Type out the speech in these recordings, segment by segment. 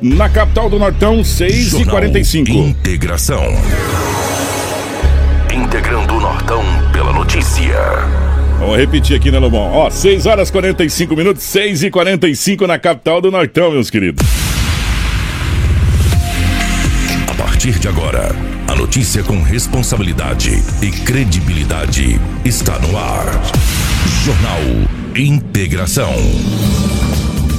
na capital do Nortão, 6h45. Integração. Integrando o Nortão pela notícia. Vamos repetir aqui, né, Lobão? Ó, 6 horas 45 minutos, 6 e 45 na capital do Nortão, meus queridos. A partir de agora, a notícia com responsabilidade e credibilidade está no ar. Jornal Integração.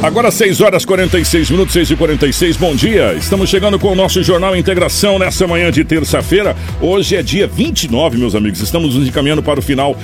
Agora 6 horas 46 minutos, 6 e 46 bom dia. Estamos chegando com o nosso Jornal Integração nessa manhã de terça-feira. Hoje é dia 29, meus amigos. Estamos nos encaminhando para o final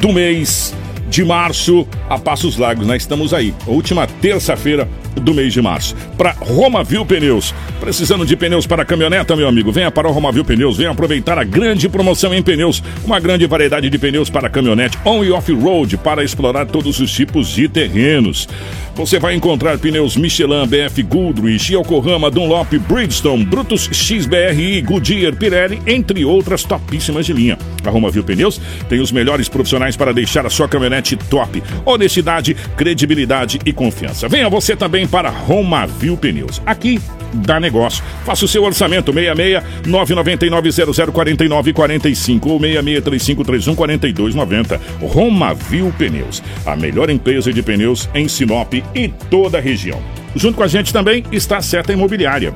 do mês de março a Passos Largos, né? Estamos aí, última terça-feira do mês de março. Para Romavil Pneus. Precisando de pneus para caminhoneta, meu amigo? Venha para o Romavil Pneus. Venha aproveitar a grande promoção em pneus. Uma grande variedade de pneus para caminhonete on e off-road para explorar todos os tipos de terrenos. Você vai encontrar pneus Michelin, BF Goodrich, Yokohama, Dunlop, Bridgestone, Brutus XBRI, Goodyear, Pirelli, entre outras topíssimas de linha. A Romavil Pneus tem os melhores profissionais para deixar a sua caminhonete top. Honestidade, credibilidade e confiança. Venha você também para Romavil Pneus. Aqui dá negócio. Faça o seu orçamento 66 999 0049 45 ou 66 3531 4290. Romavil Pneus, a melhor empresa de pneus em Sinop e toda a região. Junto com a gente também está a Seta Imobiliária.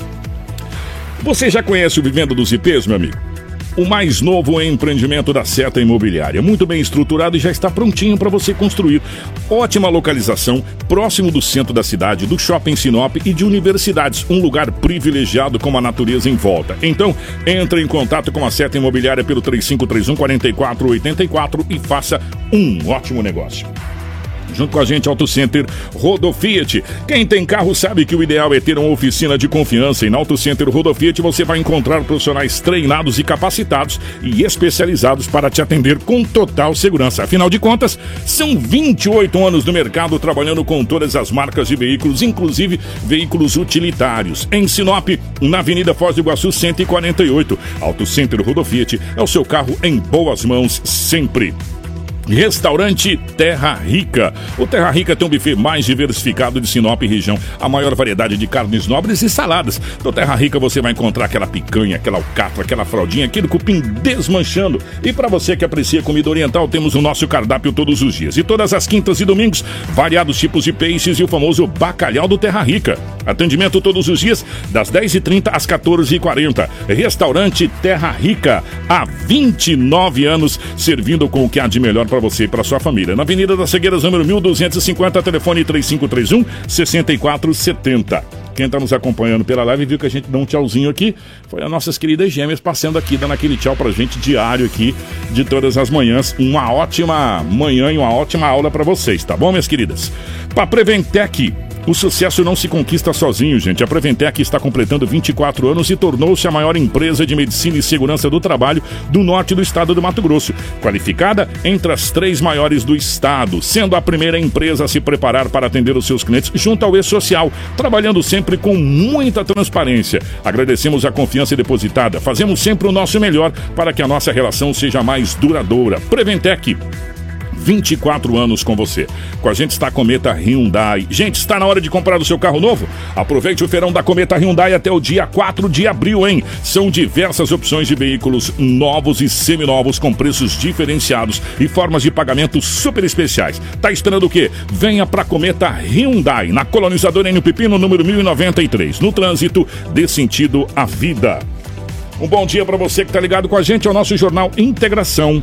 Você já conhece o Vivenda dos IPs, meu amigo? O mais novo empreendimento da Seta Imobiliária, muito bem estruturado e já está prontinho para você construir. Ótima localização, próximo do centro da cidade, do shopping Sinop e de universidades, um lugar privilegiado com a natureza em volta. Então, entre em contato com a Seta Imobiliária pelo 3531 4484 e faça um ótimo negócio. Junto com a gente, Auto Center Rodo Fiat. Quem tem carro sabe que o ideal é ter uma oficina de confiança. E na Auto Center Rodo Fiat você vai encontrar profissionais treinados e capacitados e especializados para te atender com total segurança. Afinal de contas, são 28 anos no mercado trabalhando com todas as marcas de veículos, inclusive veículos utilitários. Em Sinop, na Avenida Foz do Iguaçu 148. Auto Center Rodo Fiat é o seu carro em boas mãos sempre. Restaurante Terra Rica. O Terra Rica tem um buffet mais diversificado de Sinop e região. A maior variedade de carnes nobres e saladas. No Terra Rica você vai encontrar aquela picanha, aquela alcatra, aquela fraldinha, aquele cupim desmanchando. E para você que aprecia comida oriental, temos o nosso cardápio todos os dias. E todas as quintas e domingos, variados tipos de peixes e o famoso bacalhau do Terra Rica. Atendimento todos os dias, das 10h30 às 14h40. Restaurante Terra Rica. Há 29 anos, servindo com o que há de melhor para você e para sua família. Na Avenida das Cegueiras, número 1250, telefone 3531 6470. Quem está nos acompanhando pela live viu que a gente dá um tchauzinho aqui. Foi as nossas queridas gêmeas passando aqui, dando aquele tchau pra gente diário aqui de todas as manhãs. Uma ótima manhã e uma ótima aula para vocês, tá bom, minhas queridas? Para Preventec o sucesso não se conquista sozinho, gente. A Preventec está completando 24 anos e tornou-se a maior empresa de medicina e segurança do trabalho do norte do estado do Mato Grosso, qualificada entre as três maiores do estado, sendo a primeira empresa a se preparar para atender os seus clientes junto ao E-Social, trabalhando sempre com muita transparência. Agradecemos a confiança depositada, fazemos sempre o nosso melhor para que a nossa relação seja mais duradoura. Preventec 24 anos com você. Com a gente está a Cometa Hyundai. Gente, está na hora de comprar o seu carro novo? Aproveite o feirão da Cometa Hyundai até o dia 4 de abril, hein? São diversas opções de veículos novos e seminovos com preços diferenciados e formas de pagamento super especiais. Tá esperando o quê? Venha pra Cometa Hyundai, na colonizadora N Pepino, número 1093. No trânsito, dê sentido à vida. Um bom dia para você que tá ligado com a gente ao nosso jornal Integração.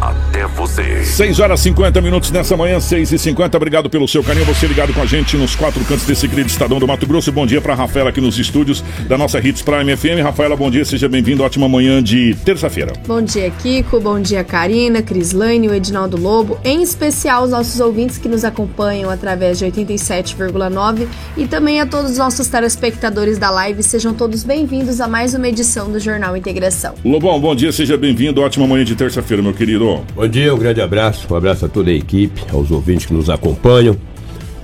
até você. 6 horas 50 minutos nessa manhã, 6 e 50 Obrigado pelo seu carinho. Você ligado com a gente nos quatro cantos desse querido Estadão do Mato Grosso. Bom dia para Rafaela aqui nos estúdios da nossa Hits Prime FM. Rafaela, bom dia, seja bem-vindo. Ótima manhã de terça-feira. Bom dia, Kiko. Bom dia, Karina, Crislane, o Edinaldo Lobo. Em especial, os nossos ouvintes que nos acompanham através de 87,9 e também a todos os nossos telespectadores da live. Sejam todos bem-vindos a mais uma edição do Jornal Integração. Lobão, bom dia, seja bem-vindo. Ótima manhã de terça-feira, meu querido. Bom dia, um grande abraço. Um abraço a toda a equipe, aos ouvintes que nos acompanham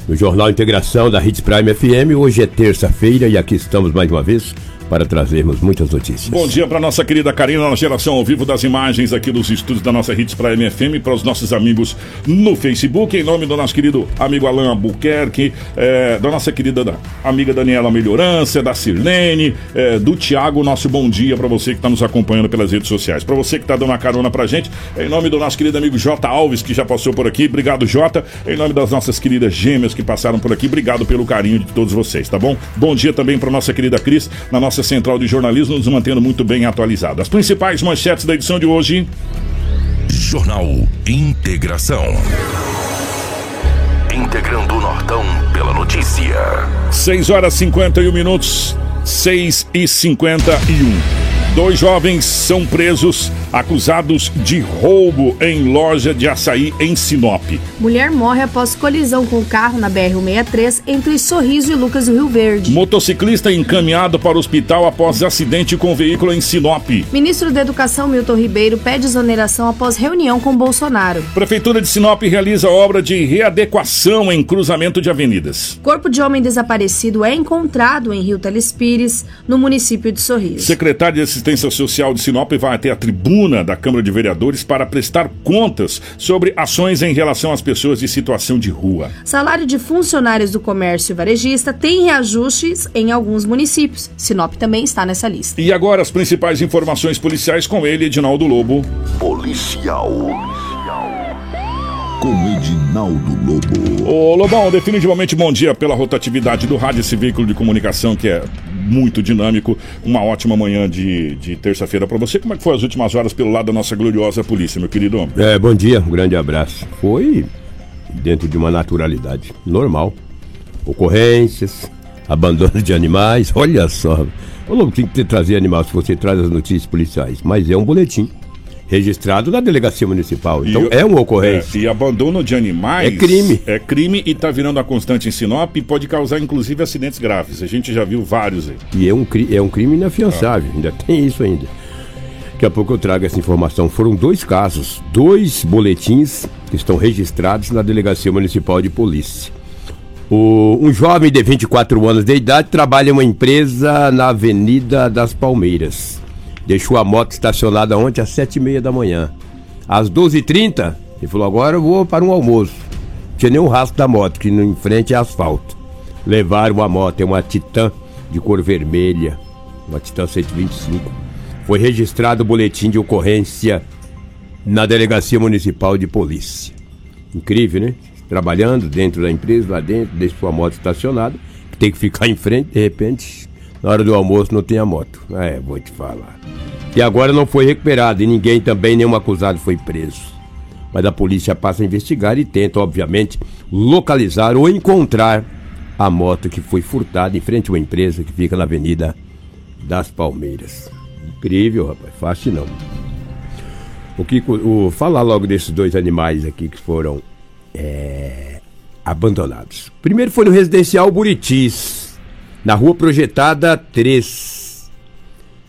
no Jornal Integração da Hits Prime FM. Hoje é terça-feira e aqui estamos mais uma vez para trazermos muitas notícias. Bom dia para nossa querida Karina, na geração ao vivo das imagens aqui dos estúdios da nossa Hits para MFM, para os nossos amigos no Facebook, em nome do nosso querido amigo Alan Albuquerque, é, da nossa querida da, amiga Daniela Melhorança, da Sirlene, é, do Tiago, nosso bom dia para você que está nos acompanhando pelas redes sociais. Para você que está dando uma carona para gente, em nome do nosso querido amigo J. Alves, que já passou por aqui, obrigado J. Em nome das nossas queridas gêmeas que passaram por aqui, obrigado pelo carinho de todos vocês, tá bom? Bom dia também para nossa querida Cris, na nossa central de jornalismo, nos mantendo muito bem atualizado. As principais manchetes da edição de hoje. Jornal Integração. Integrando o Nortão pela notícia. 6 horas 51 minutos. 6 e 51. Dois jovens são presos acusados de roubo em loja de açaí em Sinop. Mulher morre após colisão com carro na BR-163 entre Sorriso e Lucas do Rio Verde. Motociclista encaminhado para o hospital após acidente com veículo em Sinop. Ministro da Educação Milton Ribeiro pede exoneração após reunião com Bolsonaro. Prefeitura de Sinop realiza obra de readequação em cruzamento de avenidas. Corpo de homem desaparecido é encontrado em Rio Telespires, no município de Sorriso. Secretário de Assistência Social de Sinop vai até a tribuna da Câmara de Vereadores para prestar contas sobre ações em relação às pessoas de situação de rua. Salário de funcionários do comércio varejista tem reajustes em alguns municípios. Sinop também está nessa lista. E agora as principais informações policiais com ele, Edinaldo Lobo. Policial. Com Edinaldo Lobo. Ô Lobão, definitivamente bom dia pela rotatividade do rádio, esse veículo de comunicação que é muito dinâmico. Uma ótima manhã de, de terça-feira para você. Como é que foi as últimas horas pelo lado da nossa gloriosa polícia, meu querido? É, bom dia, um grande abraço. Foi dentro de uma naturalidade normal. Ocorrências, abandono de animais, olha só. Falou que tem que trazer animal se você traz as notícias policiais, mas é um boletim registrado na delegacia municipal. Então E- é uma ocorrência. É, e abandono de animais. É crime. É crime e tá virando a constante em Sinop e pode causar inclusive acidentes graves. A gente já viu vários aí. E é um, é um crime inafiançável, ainda tem isso ainda. Daqui a pouco eu trago essa informação. Foram dois casos, dois boletins que estão registrados na Delegacia Municipal de Polícia. O- um jovem de 24 anos de idade trabalha em uma empresa na Avenida das Palmeiras. Deixou a moto estacionada ontem às 7h30 da manhã. Às 12h30, ele falou: agora eu vou para um almoço. Não tinha nem um rastro da moto, que em frente é asfalto. Levaram a moto, é uma Titan de cor vermelha, uma Titan 125. Foi registrado o boletim de ocorrência na Delegacia Municipal de Polícia. Incrível, né? Trabalhando dentro da empresa, lá dentro, deixa sua moto estacionada, que tem que ficar em frente, de repente, na hora do almoço não tem a moto. É, vou te falar. E agora não foi recuperado e ninguém também, nenhum acusado foi preso. Mas a polícia passa a investigar e tenta, obviamente, localizar ou encontrar a moto que foi furtada em frente a uma empresa que fica na Avenida das Palmeiras. Incrível, rapaz. Fácil não. O que o, falar logo desses dois animais aqui que foram é, abandonados. Primeiro foi no residencial Buritis, na rua projetada 3.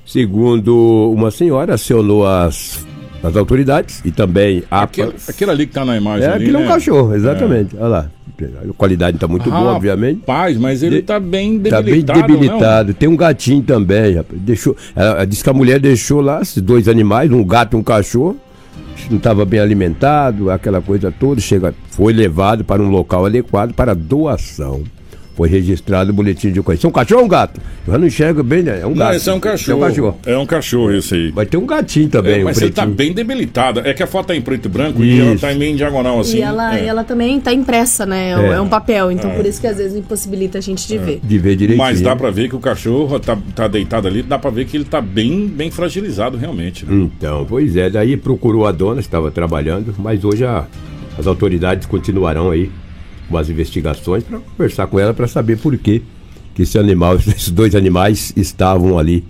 Segundo uma senhora, acionou as, as autoridades e também a Aquele, aquele ali que tá na imagem é, ali, aquilo é um né? cachorro, exatamente. Olha lá. A qualidade está muito boa, obviamente. Rapaz, mas ele De- tá bem Tá bem debilitado, debilitado. Tem um gatinho também, rapaz. Deixou, ela disse que a mulher deixou lá esses dois animais, um gato e um cachorro. Não estava bem alimentado, aquela coisa toda. Chega, foi levado para um local adequado para doação. Foi registrado o boletim de ocorrência. É um cachorro ou um gato? Eu não enxergo bem, né? É um Não, gato. esse é um cachorro. É um cachorro. É um cachorro esse aí. Vai ter um gatinho também, É, um mas ele tá pretinho. bem debilitada. É que a foto tá em preto e branco e ela Isso. tá em meio em diagonal assim. E ela, é. e ela também tá impressa, né? É, um- É. é um papel, então por isso que às vezes impossibilita a gente de ver. De ver direitinho. Mas dá pra ver que o cachorro tá, tá deitado ali, dá pra ver que ele tá bem, bem fragilizado realmente. né? Então, pois é, daí procurou a dona, estava trabalhando, mas hoje a- as autoridades continuarão aí com as investigações para conversar com ela para saber por que que esse animal, esses dois animais estavam ali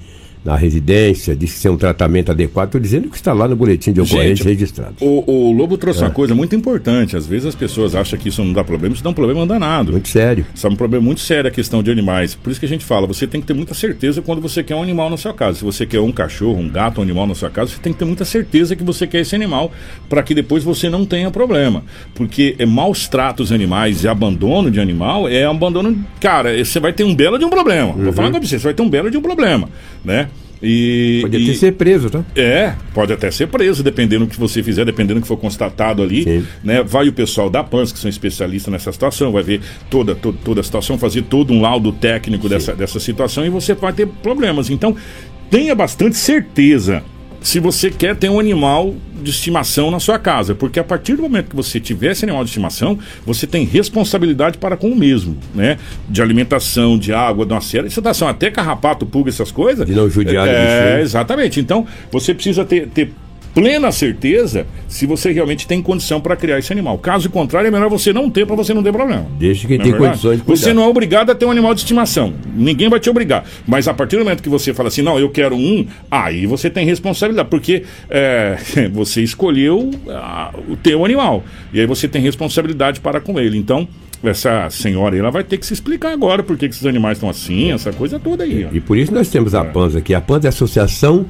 na residência, disse que ser um tratamento adequado, estou dizendo que está lá no boletim de ocorrência Gente, registrado. O, o Lobo trouxe É. uma coisa muito importante. Às vezes as pessoas acham que isso não dá problema, isso dá um problema danado. Muito sério. Isso é um problema muito sério a questão de animais. Por isso que a gente fala, você tem que ter muita certeza quando você quer um animal na sua casa. Se você quer um cachorro, um gato, um animal na sua casa, você tem que ter muita certeza que você quer esse animal para que depois você não tenha problema. Porque é maus tratos animais e abandono de animal é abandono. Cara, você vai ter um belo de um problema. Vou falar pra você, você vai ter um belo de um problema, né? E, Podia e- ter ser preso, tá? é, pode até ser preso, dependendo do que você fizer, dependendo do que for constatado ali. Sim. Né? Vai o pessoal da PANS, que são especialistas nessa situação, vai ver toda, toda, toda a situação, fazer todo um laudo técnico dessa, dessa situação e você vai ter problemas. Então, tenha bastante certeza se você quer ter um animal de estimação na sua casa, porque a partir do momento que você tiver esse animal de estimação, você tem responsabilidade para com o mesmo, né? De alimentação, de água, de uma série de situação, até carrapato, pulga, essas coisas. De não judiar É, bichinho. exatamente. Então, você precisa ter, ter plena certeza se você realmente tem condição para criar esse animal. Caso contrário, é melhor você não ter para você não ter problema. Desde que Não é tem verdade? condições de. Você não é obrigado a ter um animal de estimação. Ninguém vai te obrigar. Mas a partir do momento que você fala assim, não, eu quero um, aí você tem responsabilidade, porque é, você escolheu o teu animal. E aí você tem responsabilidade para com ele. Então, essa senhora ela vai ter que se explicar agora por que que esses animais estão assim, essa coisa toda aí. ó. E por isso nós temos a PANS aqui. A PANS é a Associação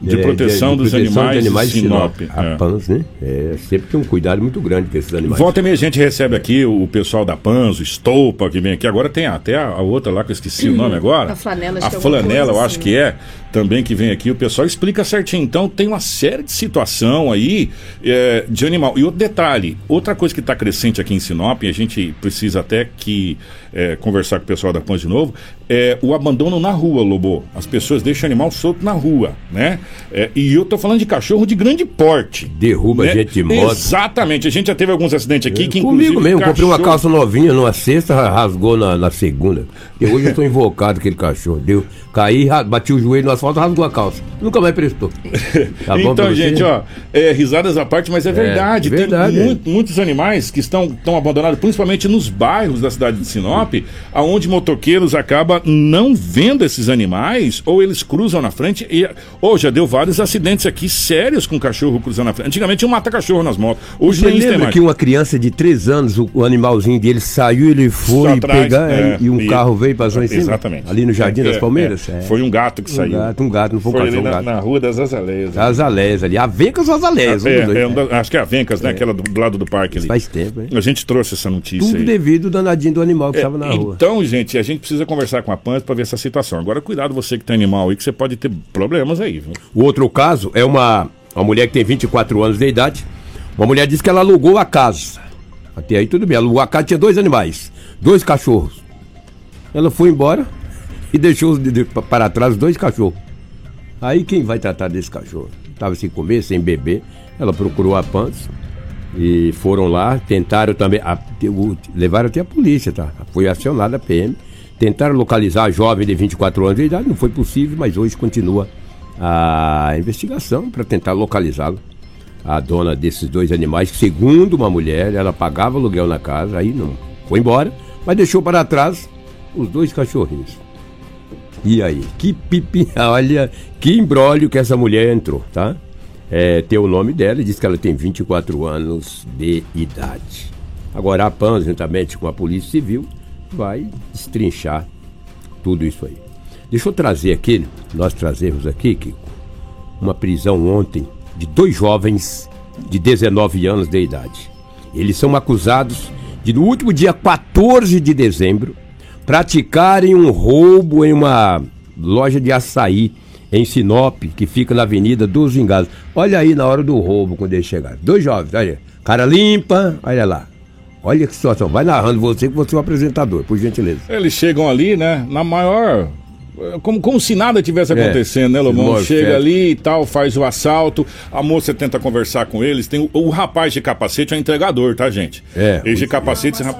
De é, proteção dos animais de Sinop. A É. PANS, né? É, sempre tem um cuidado muito grande com esses animais. Volta e meia a gente recebe aqui o pessoal da Panzo, Estopa, que vem aqui. Agora tem até a, a outra lá que eu esqueci o nome agora. A flanela, acho A é flanela, eu acho assim, que é, também que vem aqui. O pessoal explica certinho. Então tem uma série de situação aí é, de animal. E outro detalhe, outra coisa que está crescente aqui em Sinop, e a gente precisa até que é, conversar com o pessoal da Panzo de novo, é o abandono na rua, Lobo. As pessoas deixam o animal solto na rua, né? É, e eu tô falando de cachorro de grande porte. Derruba né? gente de moto. Exatamente. A gente já teve alguns acidentes aqui que Comigo inclusive mesmo, comprei uma cachorro- calça novinha numa sexta, rasgou na, na segunda. E hoje eu tô invocado aquele cachorro. Deu, caí, bati o joelho no asfalto, rasgou a calça. Nunca mais prestou. Tá então, você? gente, ó, é, risadas à parte, mas é verdade. verdade, Tem é. mu- muitos animais que estão, estão abandonados, principalmente nos bairros da cidade de Sinop, aonde motoqueiros acabam não vendo esses animais, ou eles cruzam na frente. E, ou já deu vários acidentes aqui sérios com cachorro cruzando na frente. Antigamente tinha um mata-cachorro nas motos. Hoje Você nem lembra mais. que uma criança de 3 anos, o, o animalzinho dele saiu, ele foi atrás, pegar é, e um e- carro veio e passou em cima? Exatamente. Ali no Jardim É, das é, Palmeiras? é. É. Foi um gato que um saiu. gato, um gato, não foi um Foi ali cachorro, um na, gato. na Rua das Azaleias. As Alés ali. A Vencas ou as Alés? um. É, é um da- acho que é a Vencas, né? Aquela do, do lado do parque ali. Faz tempo, hein? A gente trouxe essa notícia Tudo aí. devido ao danadinho do animal que É, estava na rua. Então, gente, a gente precisa conversar com a PANS para ver essa situação. Agora, cuidado você que tem animal aí, que você pode ter problemas aí, viu? O outro caso é uma, uma mulher que tem 24 anos de idade. Uma mulher disse que ela alugou a casa. Até aí tudo bem. Alugou a casa, tinha dois animais, dois cachorros. Ela foi embora e deixou de- de- para trás os dois cachorros. Aí quem vai tratar desse cachorro? Estava sem comer, sem beber. Ela procurou a PANS e foram lá, tentaram também, a- o- levaram até a polícia, tá? Foi acionada a PM. Tentaram localizar a jovem de 24 anos de idade, não foi possível, mas hoje continua a investigação para tentar localizá-lo. A dona desses dois animais, que segundo uma mulher, ela pagava aluguel na casa, aí não foi embora, mas deixou para trás os dois cachorrinhos. E aí? Que pipi, olha, que embrólio que essa mulher entrou, tá? É, tem o nome dela e diz que ela tem 24 anos de idade. Agora a PAN, juntamente com a Polícia Civil, vai destrinchar tudo isso aí. Deixa eu trazer aqui, nós trazemos aqui, Kiko, uma prisão ontem de dois jovens de 19 anos de idade. Eles são acusados de, no último dia 14 de dezembro, praticarem um roubo em uma loja de açaí em Sinop, que fica na Avenida dos Vingados. Olha aí na hora do roubo, quando eles chegaram. Dois jovens, olha. Cara limpa, olha lá. Olha que situação. Vai narrando você que você é o apresentador, por gentileza. Eles chegam ali, né? Na maior. Como, como se nada tivesse É. acontecendo, né, Lomão? Chega é. ali e tal, faz o assalto, a moça tenta conversar com eles. Tem o, o rapaz de capacete é o entregador, tá, gente? É. Esse de capacete. Uma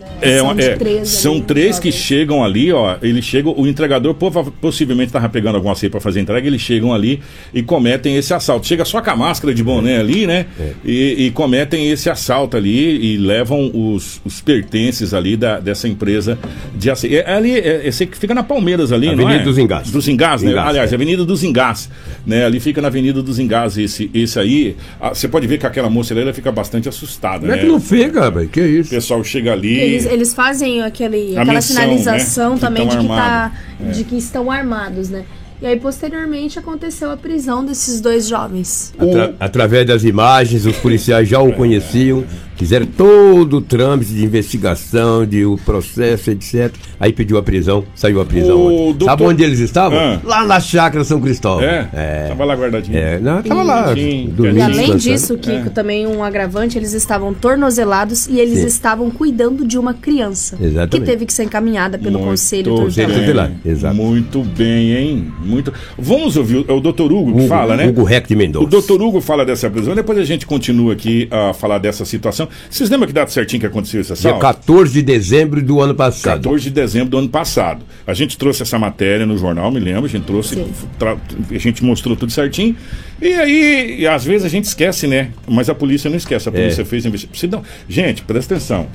né? É, de é, três são três que chegam ali, ó. Ele chega, o entregador possivelmente estava pegando alguma ceia para fazer entrega, eles chegam ali e cometem esse assalto. Chega só com a máscara de boné ali, né? É. E, e cometem esse assalto ali e levam os, os pertences ali da, dessa empresa de aceio. É, ali, é, esse que fica na Palmeiras ali, não Avenida é? dos Engás. Dos Engás, né? Engás, Aliás, é. Avenida dos Engás, né? Ali fica na Avenida dos Engás esse, esse aí. Ah, Você pode ver que aquela moça ali, ela fica bastante assustada, Como é né? que não fica, rapaz? Que O isso? pessoal chega ali... Eles, eles fazem aquele, aquela menção, sinalização né? Também de que, tá. É. de que estão armados, né? E aí, posteriormente, aconteceu a prisão desses dois jovens. Atra- através das imagens, os policiais já o conheciam, fizeram todo o trâmite de investigação, de o processo, etc. Aí pediu a prisão, saiu a prisão. Doutor- Sabe onde eles estavam? Ah. Lá na chácara São Cristóvão. É? É. Tava lá guardadinho. É, não, tava lá, Sim, E além descansando. disso, Kiko, É. também um agravante, eles estavam tornozelados e eles Sim. estavam cuidando de uma criança. Exatamente. Que teve que ser encaminhada pelo Muito conselho tutelar, exato. Muito bem, hein? Muito. Vamos ouvir o, é o Dr. Hugo que Hugo, fala, né? Hugo Reck de Mendonça. O Dr. Hugo fala dessa prisão, depois a gente continua aqui a falar dessa situação. Vocês lembram que data certinho que aconteceu esse Dia assalto? 14 de dezembro do ano passado. 14 de dezembro do ano passado. A gente trouxe essa matéria no jornal, me lembro, a gente trouxe, tra- a gente mostrou tudo certinho. E aí, às vezes a gente esquece, né? Mas a polícia não esquece, a polícia É. fez a investigação. Gente, presta atenção.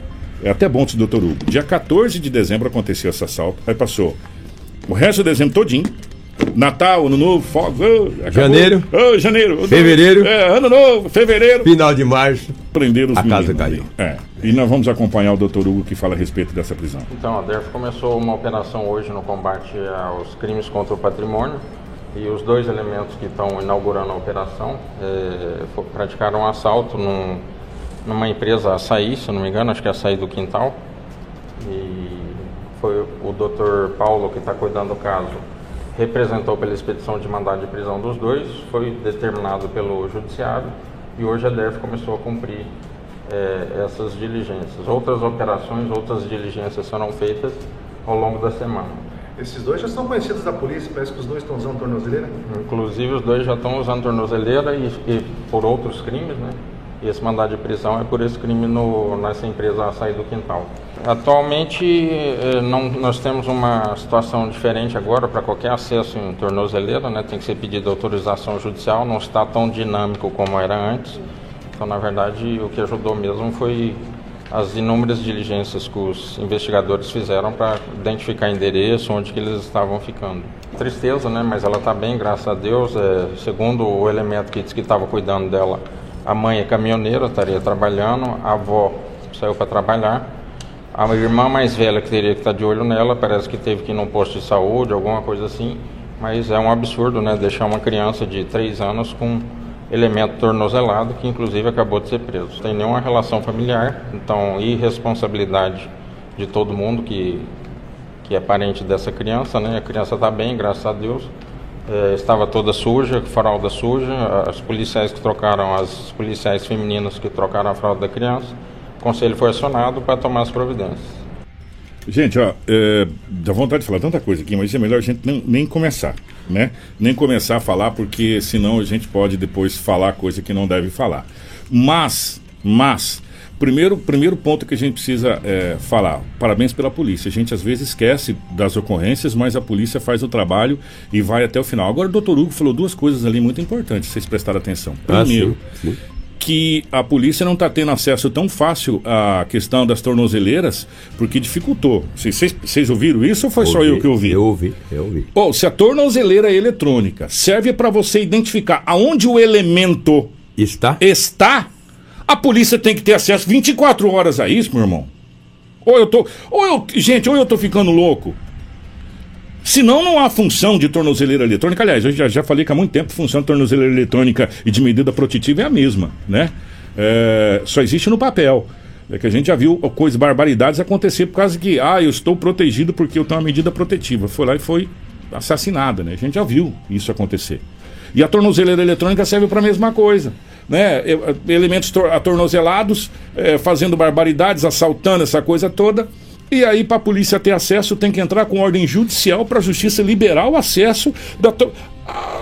É até bom esse doutor Hugo. Dia 14 de dezembro aconteceu esse assalto. Aí passou o resto do dezembro todinho. Natal, Ano Novo. Janeiro. Ô, janeiro. Fevereiro. É, ano Novo, fevereiro. Final de março. Prenderam os A casa meninos caiu. ali. É. E nós vamos acompanhar o doutor Hugo que fala a respeito dessa prisão. Então, a DERF começou uma operação hoje no combate aos crimes contra o patrimônio e os dois elementos que estão inaugurando a operação fo- praticaram um assalto num- numa empresa açaí, se não me engano, acho que é açaí do Quintal. E foi o Dr. Paulo que está cuidando do caso, representou pela expedição de mandado de prisão dos dois, foi determinado pelo judiciário e hoje a DERF começou a cumprir eh, essas diligências. Outras operações, outras diligências serão feitas ao longo da semana. Esses dois já são conhecidos da polícia, parece que os dois estão usando tornozeleira. Inclusive os dois já estão usando tornozeleira e, e por outros crimes, né? E esse mandado de prisão é por esse crime no, nessa empresa Açaí do Quintal. Atualmente eh, não, nós temos uma situação diferente agora para qualquer acesso em tornozeleira, né? Tem que ser pedido autorização judicial, não está tão dinâmico como era antes. Então, na verdade, o que ajudou mesmo foi as inúmeras diligências que os investigadores fizeram para identificar endereço, onde que eles estavam ficando. Tristeza, né? Mas ela está bem, graças a Deus. É, segundo o elemento que disse que estava cuidando dela, a mãe é caminhoneira, estaria trabalhando, a avó saiu para trabalhar. A irmã mais velha que teria que estar de olho nela, parece que teve que ir num posto de saúde, alguma coisa assim. Mas é um absurdo, né? Deixar uma criança de 3 anos com elemento tornozelado, que inclusive acabou de ser preso. Tem nenhuma relação familiar, então irresponsabilidade de todo mundo que, que é parente dessa criança, né? A criança está bem, graças a Deus. É, estava toda suja, fralda suja. As policiais que trocaram, as policiais femininas que trocaram a fralda da criança, conselho foi acionado para tomar as providências. Gente, ó, é, dá vontade de falar tanta coisa aqui, mas é melhor a gente nem, nem começar, né? Nem começar a falar, porque senão a gente pode depois falar coisa que não deve falar. Mas, mas, primeiro, primeiro ponto que a gente precisa é, falar, parabéns pela polícia. A gente às vezes esquece das ocorrências, mas a polícia faz o trabalho e vai até o final. Agora o doutor Hugo falou duas coisas ali muito importantes, vocês prestaram atenção. Ah, Primeiro, sim, sim. Que a polícia não está tendo acesso tão fácil à questão das tornozeleiras, porque dificultou. Vocês- ouviram isso ou foi só eu que ouvi? Eu ouvi, eu ouvi. Bom, se a tornozeleira eletrônica serve para você identificar aonde o elemento Está? está, a polícia tem que ter acesso 24 horas a isso, meu irmão. Ou eu tô. Ou eu. Gente, ou eu tô ficando louco. Senão não há função de tornozeleira eletrônica. Aliás, eu já, já falei que há muito tempo função de tornozeleira eletrônica e de medida protetiva é a mesma, né? É, só existe no papel. É que a gente já viu coisas, barbaridades acontecer por causa que, ah, eu estou protegido porque eu tenho uma medida protetiva. Foi lá e foi assassinada, né? A gente já viu isso acontecer. E a tornozeleira eletrônica serve para a mesma coisa. né, elementos tor- atornozelados, eh, fazendo barbaridades, assaltando essa coisa toda. E aí, para a polícia ter acesso, tem que entrar com ordem judicial para a justiça liberar o acesso da. to- Ah,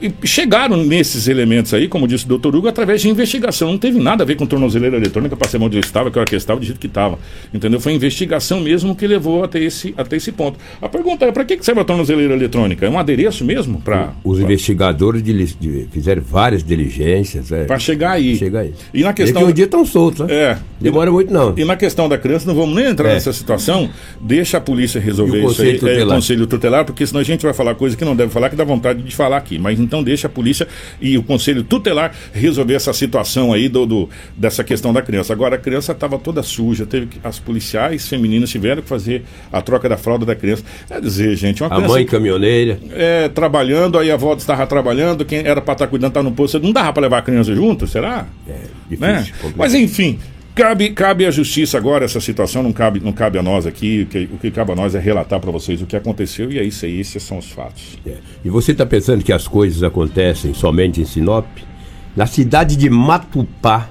e- e chegaram nesses elementos aí, como disse o doutor Hugo, através de investigação. Não teve nada a ver com tornozeleira eletrônica para saber onde eu estava, que hora que eu estava, do jeito que estava. Entendeu? Foi investigação mesmo que levou até esse, até esse ponto. A pergunta é: para que, serve a tornozeleira eletrônica? É um adereço mesmo? Para Os investigadores dili- de- fizeram várias diligências. É, Pra chegar aí. Chegar aí. E na questão. Um dia estão soltos, né? É. Demora muito, não. E na questão da criança, não vamos nem entrar É. nessa situação. Deixa a polícia resolver E isso aí. conselho É, o tutelar? conselho tutelar, porque senão a gente vai falar coisa que não deve falar, que dá vontade de falar aqui. Mas então deixa a polícia e o conselho tutelar resolver essa situação aí do, do- dessa questão da criança. Agora, a criança estava toda suja, teve que, as policiais femininas tiveram que fazer a troca da fralda da criança. Quer dizer, gente, uma A criança mãe caminhoneira. é, trabalhando, aí a avó estava trabalhando, quem era para estar cuidando estava no posto. Não dava para levar a criança junto, será? É, difícil. né? Mas enfim, cabe, cabe à justiça agora essa situação, não cabe, não cabe a nós aqui. O que, o que cabe a nós é relatar para vocês o que aconteceu e é isso aí, esses são os fatos. É. E você está pensando que as coisas acontecem somente em Sinop? Na cidade de Matupá.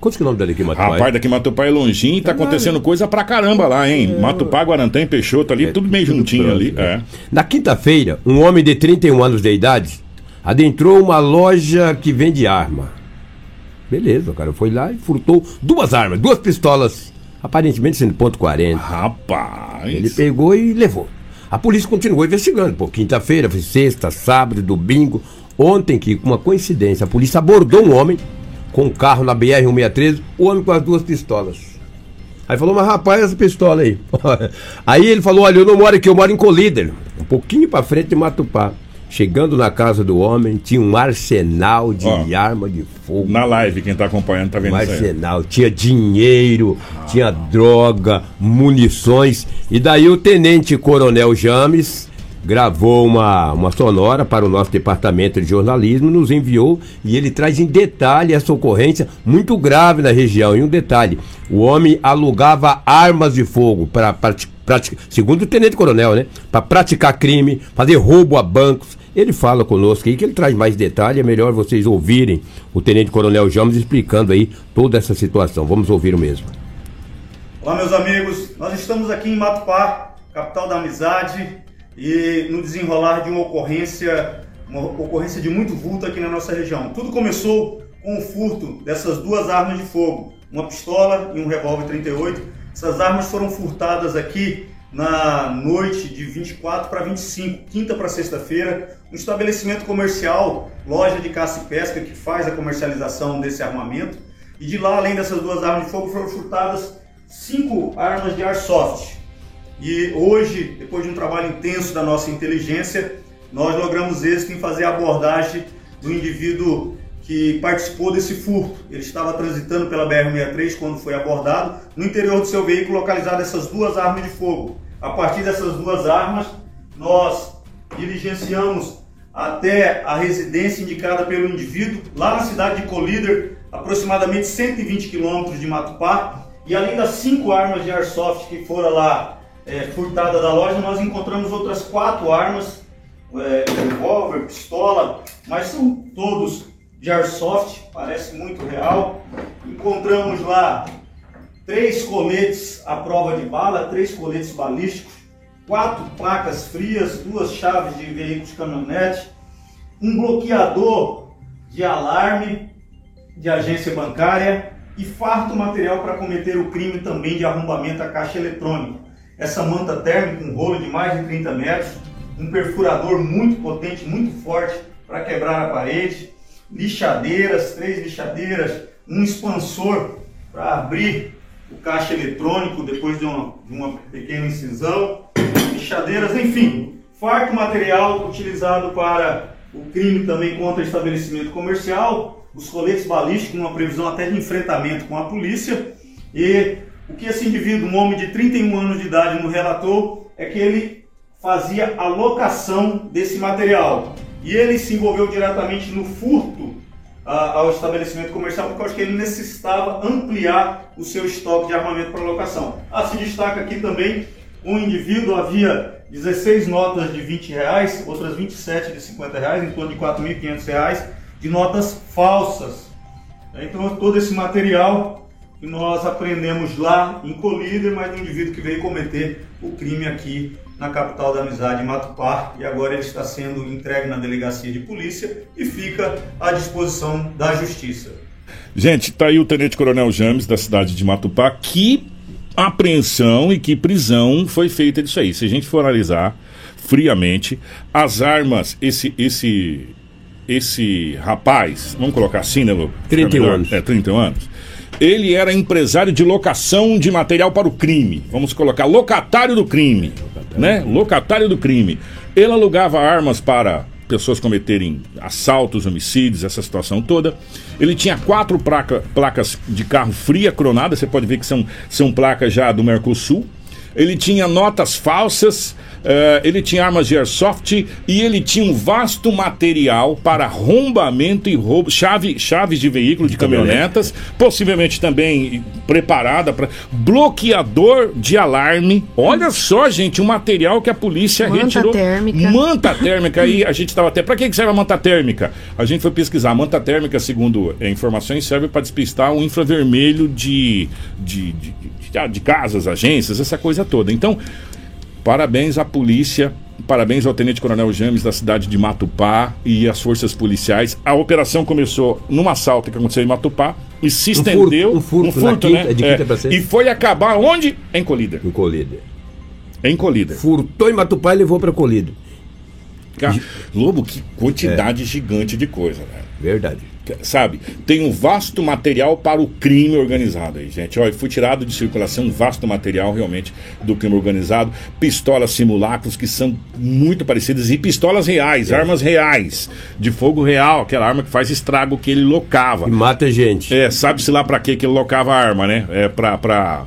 Quantos quilômetros daqui, Matupá? Rapaz, daqui Matupá é longinho e tá acontecendo coisa pra caramba lá, hein? Matupá, Guarantã, Peixoto ali, tudo meio juntinho ali. próximo, É. né? Na quinta-feira, um homem de 31 anos de idade adentrou uma loja que vende arma. Beleza, o cara foi lá e furtou duas armas, duas pistolas, aparentemente sendo ponto .40. Rapaz. Ele pegou e levou. A polícia continuou investigando. Pô, quinta-feira, foi sexta, sábado, domingo. Ontem, que com uma coincidência, a polícia abordou um homem com um carro na BR-163, o homem com as duas pistolas. Aí falou, mas rapaz, essa pistola aí. aí ele falou, olha, eu não moro aqui, eu moro em Colíder, um pouquinho pra frente de Matupá. Chegando na casa do homem, tinha um arsenal de Ó. arma de fogo. Na live, quem tá acompanhando tá vendo Um isso aí. arsenal, tinha dinheiro, tinha droga, munições. E daí o tenente coronel James gravou uma, uma sonora para o nosso departamento de jornalismo, nos enviou e ele traz em detalhe essa ocorrência muito grave na região. E um detalhe: o homem alugava armas de fogo para praticar, segundo o tenente coronel, né? Para praticar crime, fazer roubo a bancos. Ele fala conosco aí que ele traz mais detalhe, é melhor vocês ouvirem o Tenente Coronel James explicando aí toda essa situação. Vamos ouvir o mesmo. Olá, meus amigos. Nós estamos aqui em Matupá, capital da amizade, e no desenrolar de uma ocorrência, uma ocorrência de muito vulto aqui na nossa região. Tudo começou com o furto dessas duas armas de fogo, uma pistola e um revólver 38. Essas armas foram furtadas aqui na noite de 24 para 25, quinta para sexta-feira, um estabelecimento comercial, loja de caça e pesca que faz a comercialização desse armamento. E de lá, além dessas duas armas de fogo, foram furtadas cinco armas de airsoft. E hoje, depois de um trabalho intenso da nossa inteligência, nós logramos êxito em fazer a abordagem do indivíduo que participou desse furto. Ele estava transitando pela BR-63 quando foi abordado. No interior do seu veículo, localizadas essas duas armas de fogo. A partir dessas duas armas, nós diligenciamos até a residência indicada pelo indivíduo, lá na cidade de Colíder, aproximadamente 120 quilômetros de Matupá. E além das cinco armas de airsoft que foram lá é, furtadas da loja, nós encontramos outras quatro armas, é, revólver, pistola, mas são todos de airsoft, parece muito real. Encontramos lá três coletes à prova de bala, três coletes balísticos, quatro placas frias, duas chaves de veículos caminhonete, um bloqueador de alarme de agência bancária e farto material para cometer o crime também de arrombamento à caixa eletrônica. Essa manta térmica, um rolo de mais de 30 metros, um perfurador muito potente, muito forte para quebrar a parede, lixadeiras, três lixadeiras, um expansor para abrir o caixa eletrônico depois de uma, de uma pequena incisão, lixadeiras, enfim, farto material utilizado para o crime também contra estabelecimento comercial, os coletes balísticos, numa previsão até de enfrentamento com a polícia. E o que esse indivíduo, um homem de 31 anos de idade, nos relatou é que ele fazia a locação desse material. E ele se envolveu diretamente no furto ao estabelecimento comercial, porque eu acho que ele necessitava ampliar o seu estoque de armamento para locação. Ah, se destaca aqui também um indivíduo, havia 16 notas de 20 reais, outras 27 de 50 reais, em torno de 4.500 reais, de notas falsas. Então todo esse material que nós aprendemos lá em Colíder, mas do indivíduo que veio cometer o crime aqui na capital da amizade, Matupá, e agora ele está sendo entregue na delegacia de polícia e fica à disposição da justiça. Gente, tá aí o Tenente Coronel James, da cidade de Matupá. Que apreensão e que prisão foi feita disso aí. Se a gente for analisar friamente, as armas, esse, esse, esse rapaz, vamos colocar assim, né, Lu? 31 anos. É, 31 anos. Ele era empresário de locação de material para o crime. Vamos colocar locatário do crime, né? Locatário do crime. Ele alugava armas para pessoas cometerem assaltos, homicídios, essa situação toda. Ele tinha quatro placa, placas de carro fria cronada, você pode ver que são, são placas já do Mercosul. Ele tinha notas falsas, ele tinha armas de airsoft e ele tinha um vasto material para arrombamento e roubo, chave, chaves de veículo, de caminhonetas, possivelmente também preparada para bloqueador de alarme. Olha só, gente, o material que a polícia Manta retirou. térmica. Manta térmica. Aí a gente estava até. Para que serve a manta térmica? A gente foi pesquisar. A manta térmica, segundo eh, informações, serve para despistar o infravermelho de, de, de, de, de casas, agências, essa coisa toda. Então, parabéns à polícia. Parabéns ao Tenente Coronel James da cidade de Matupá e às forças policiais. A operação começou num assalto que aconteceu em Matupá e se furto, estendeu. um furto na quinta- né? de quinta pra sexta. e foi acabar onde? Em Colíder. Em Colíder. Em Colíder. Furtou em Matupá e levou para Colíder. Cara, Lobo, que quantidade gigante de coisa, velho. Verdade. Sabe? Tem um vasto material para o crime organizado aí, gente. Olha, foi tirado de circulação um vasto material realmente do crime organizado. Pistolas simulacros que são muito parecidas e pistolas reais, armas reais, de fogo real, aquela arma que faz estrago que ele locava. E mata gente. É, sabe-se lá pra quê que ele locava a arma, né? É pra, pra,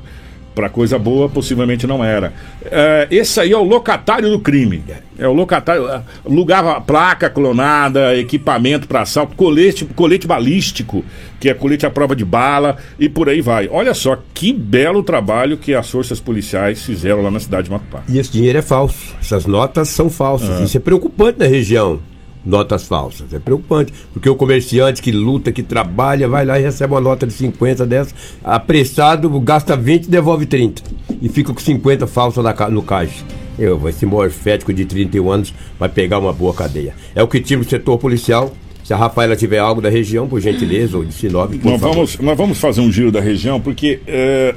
pra coisa boa, possivelmente não era. É, esse aí é o locatário do crime. É o locatário. é, Alugava placa clonada, equipamento para assalto, colete, colete balístico, que é colete à prova de bala, e por aí vai. Olha só que belo trabalho que as forças policiais fizeram lá na cidade de Matupá. E esse dinheiro é falso. Essas notas são falsas. Isso é preocupante na região. Notas falsas. É preocupante. Porque o comerciante que luta, que trabalha, vai lá e recebe uma nota de 50 dessa. Apressado, gasta 20 e devolve 30. E fica com 50 falsas no caixa. Eu, esse morfético de 31 anos vai pegar uma boa cadeia. É o que tira o setor policial. Se a Rafaela tiver algo da região, por gentileza, ou de Sinop, por Nós favor. vamos, nós vamos fazer um giro da região, porque é,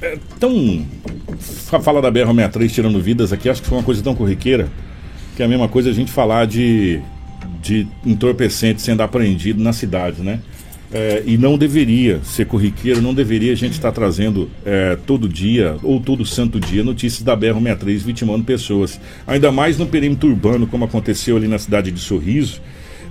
é tão. fa- Falar da BR-63 tirando vidas aqui, acho que foi uma coisa tão corriqueira, que é a mesma coisa a gente falar de, de entorpecente sendo apreendido na cidade, né? É, e não deveria ser corriqueiro, não deveria a gente estar trazendo é, todo dia ou todo santo dia notícias da BR-63 vitimando pessoas. Ainda mais no perímetro urbano, como aconteceu ali na cidade de Sorriso.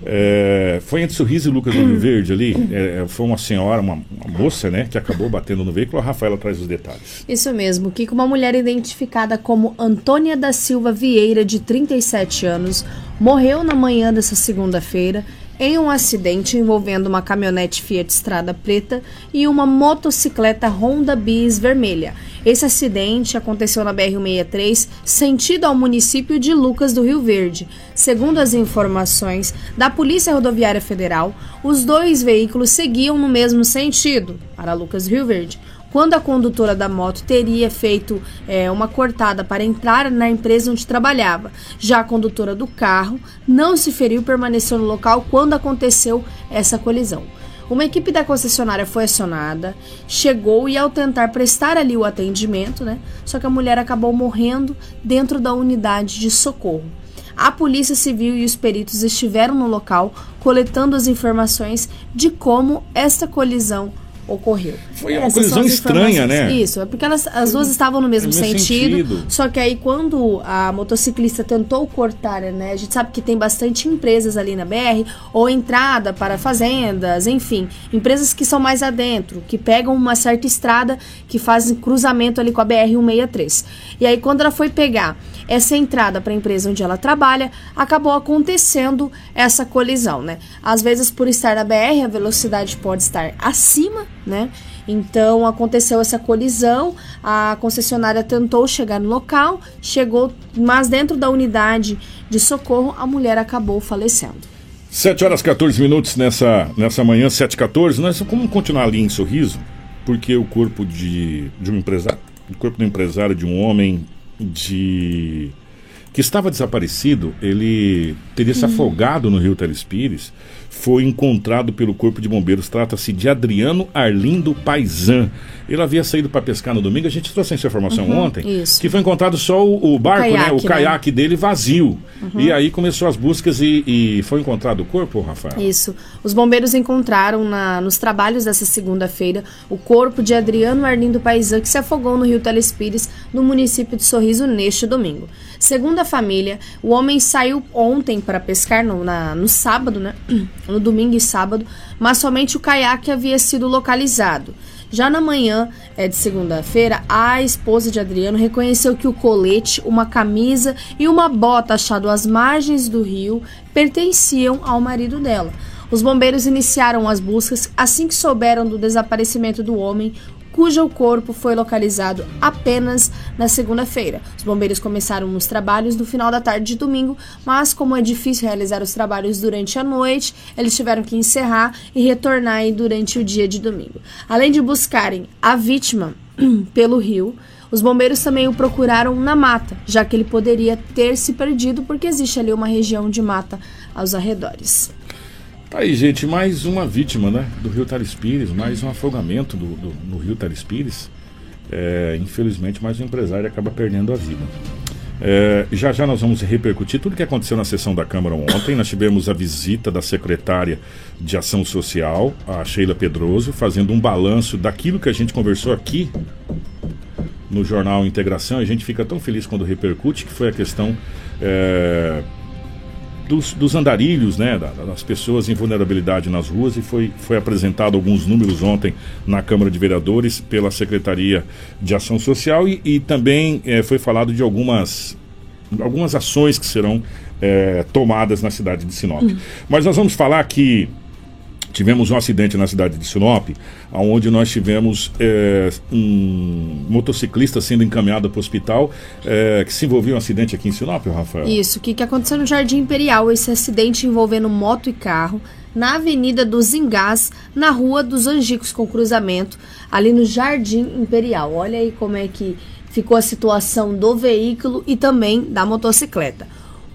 É, foi entre Sorriso e Lucas Verde ali. É, foi uma senhora, uma, uma moça, né, que acabou batendo no veículo. A Rafaela traz os detalhes. Isso mesmo, que uma mulher identificada como Antônia da Silva Vieira, de 37 anos, morreu na manhã dessa segunda-feira em um acidente envolvendo uma caminhonete Fiat Strada preta e uma motocicleta Honda Bis vermelha. Esse acidente aconteceu na BR-163, sentido ao município de Lucas do Rio Verde. Segundo as informações da Polícia Rodoviária Federal, os dois veículos seguiam no mesmo sentido, para Lucas do Rio Verde quando a condutora da moto teria feito é, uma cortada para entrar na empresa onde trabalhava. Já a condutora do carro não se feriu e permaneceu no local quando aconteceu essa colisão. Uma equipe da concessionária foi acionada, chegou e ao tentar prestar ali o atendimento, né? Só que a mulher acabou morrendo dentro da unidade de socorro. A Polícia Civil e os peritos estiveram no local coletando as informações de como esta colisão ocorreu. Foi uma colisão estranha, né? Isso, é porque elas, as duas estavam no mesmo, No mesmo sentido, sentido. Só que aí quando a motociclista tentou cortar, né? A gente sabe que tem bastante empresas ali na BR, ou entrada para fazendas, enfim, empresas que são mais adentro, que pegam uma certa estrada que fazem cruzamento ali com a BR 163. E aí quando ela foi pegar essa entrada para a empresa onde ela trabalha, acabou acontecendo essa colisão, né? Às vezes por estar na BR, a velocidade pode estar acima, né? Então aconteceu essa colisão, a concessionária tentou chegar no local, chegou, mas dentro da unidade de socorro a mulher acabou falecendo. 7 horas 14 minutos nessa, nessa manhã, 7 14 Nós vamos continuar ali em sorriso, porque o corpo de, de um empresário, o corpo do empresário, de um homem de que estava desaparecido, ele teria se afogado no rio Telespires, foi encontrado pelo Corpo de Bombeiros. Trata-se de Adriano Arlindo Paisan. Ele havia saído para pescar no domingo, a gente trouxe essa informação Uhum, ontem, isso. que foi encontrado só o, o barco, né? O caiaque, né? caiaque dele vazio. E aí começou as buscas e, e foi encontrado o corpo, Rafael? Isso. Os bombeiros encontraram na- nos trabalhos dessa segunda-feira o corpo de Adriano Arlindo Paisan, que se afogou no rio Telespires, no município de Sorriso, neste domingo. Segundo a família, o homem saiu ontem para pescar no, na- no sábado, né? No domingo e sábado, mas somente o caiaque havia sido localizado. Já na manhã é, de segunda-feira, a esposa de Adriano reconheceu que o colete, uma camisa e uma bota achado às margens do rio pertenciam ao marido dela. Os bombeiros iniciaram as buscas assim que souberam do desaparecimento do homem, cujo corpo foi localizado apenas na segunda-feira. Os bombeiros começaram os trabalhos no final da tarde de domingo, mas como é difícil realizar os trabalhos durante a noite, eles tiveram que encerrar e retornar durante o dia de domingo. Além de buscarem a vítima pelo rio, os bombeiros também o procuraram na mata, já que ele poderia ter se perdido porque existe ali uma região de mata aos arredores. Tá aí, gente, mais uma vítima, né? Do Rio Telespires, mais um afogamento do, do- no Rio Telespires. É, infelizmente, mais um empresário acaba perdendo a vida. É, já já nós vamos repercutir tudo o que aconteceu na sessão da Câmara ontem. Nós tivemos a visita da secretária de Ação Social, a Sheila Pedroso, fazendo um balanço daquilo que a gente conversou aqui no jornal Integração. A gente fica tão feliz quando repercute, que foi a questão é, dos, dos andarilhos, né, da- das pessoas em vulnerabilidade nas ruas e foi, foi apresentado alguns números ontem na Câmara de Vereadores pela Secretaria de Ação Social e, e também eh, foi falado de algumas, algumas ações que serão eh, tomadas na cidade de Sinop. Mas nós vamos falar que tivemos um acidente na cidade de Sinop, onde nós tivemos eh, um motociclista sendo encaminhado para o hospital eh, que se envolveu em um acidente aqui em Sinop, Rafael. Isso, o que, que aconteceu no Jardim Imperial, esse acidente envolvendo moto e carro, na Avenida dos Engás, na Rua dos Angicos, com cruzamento, ali no Jardim Imperial. Olha aí como é que ficou a situação do veículo e também da motocicleta.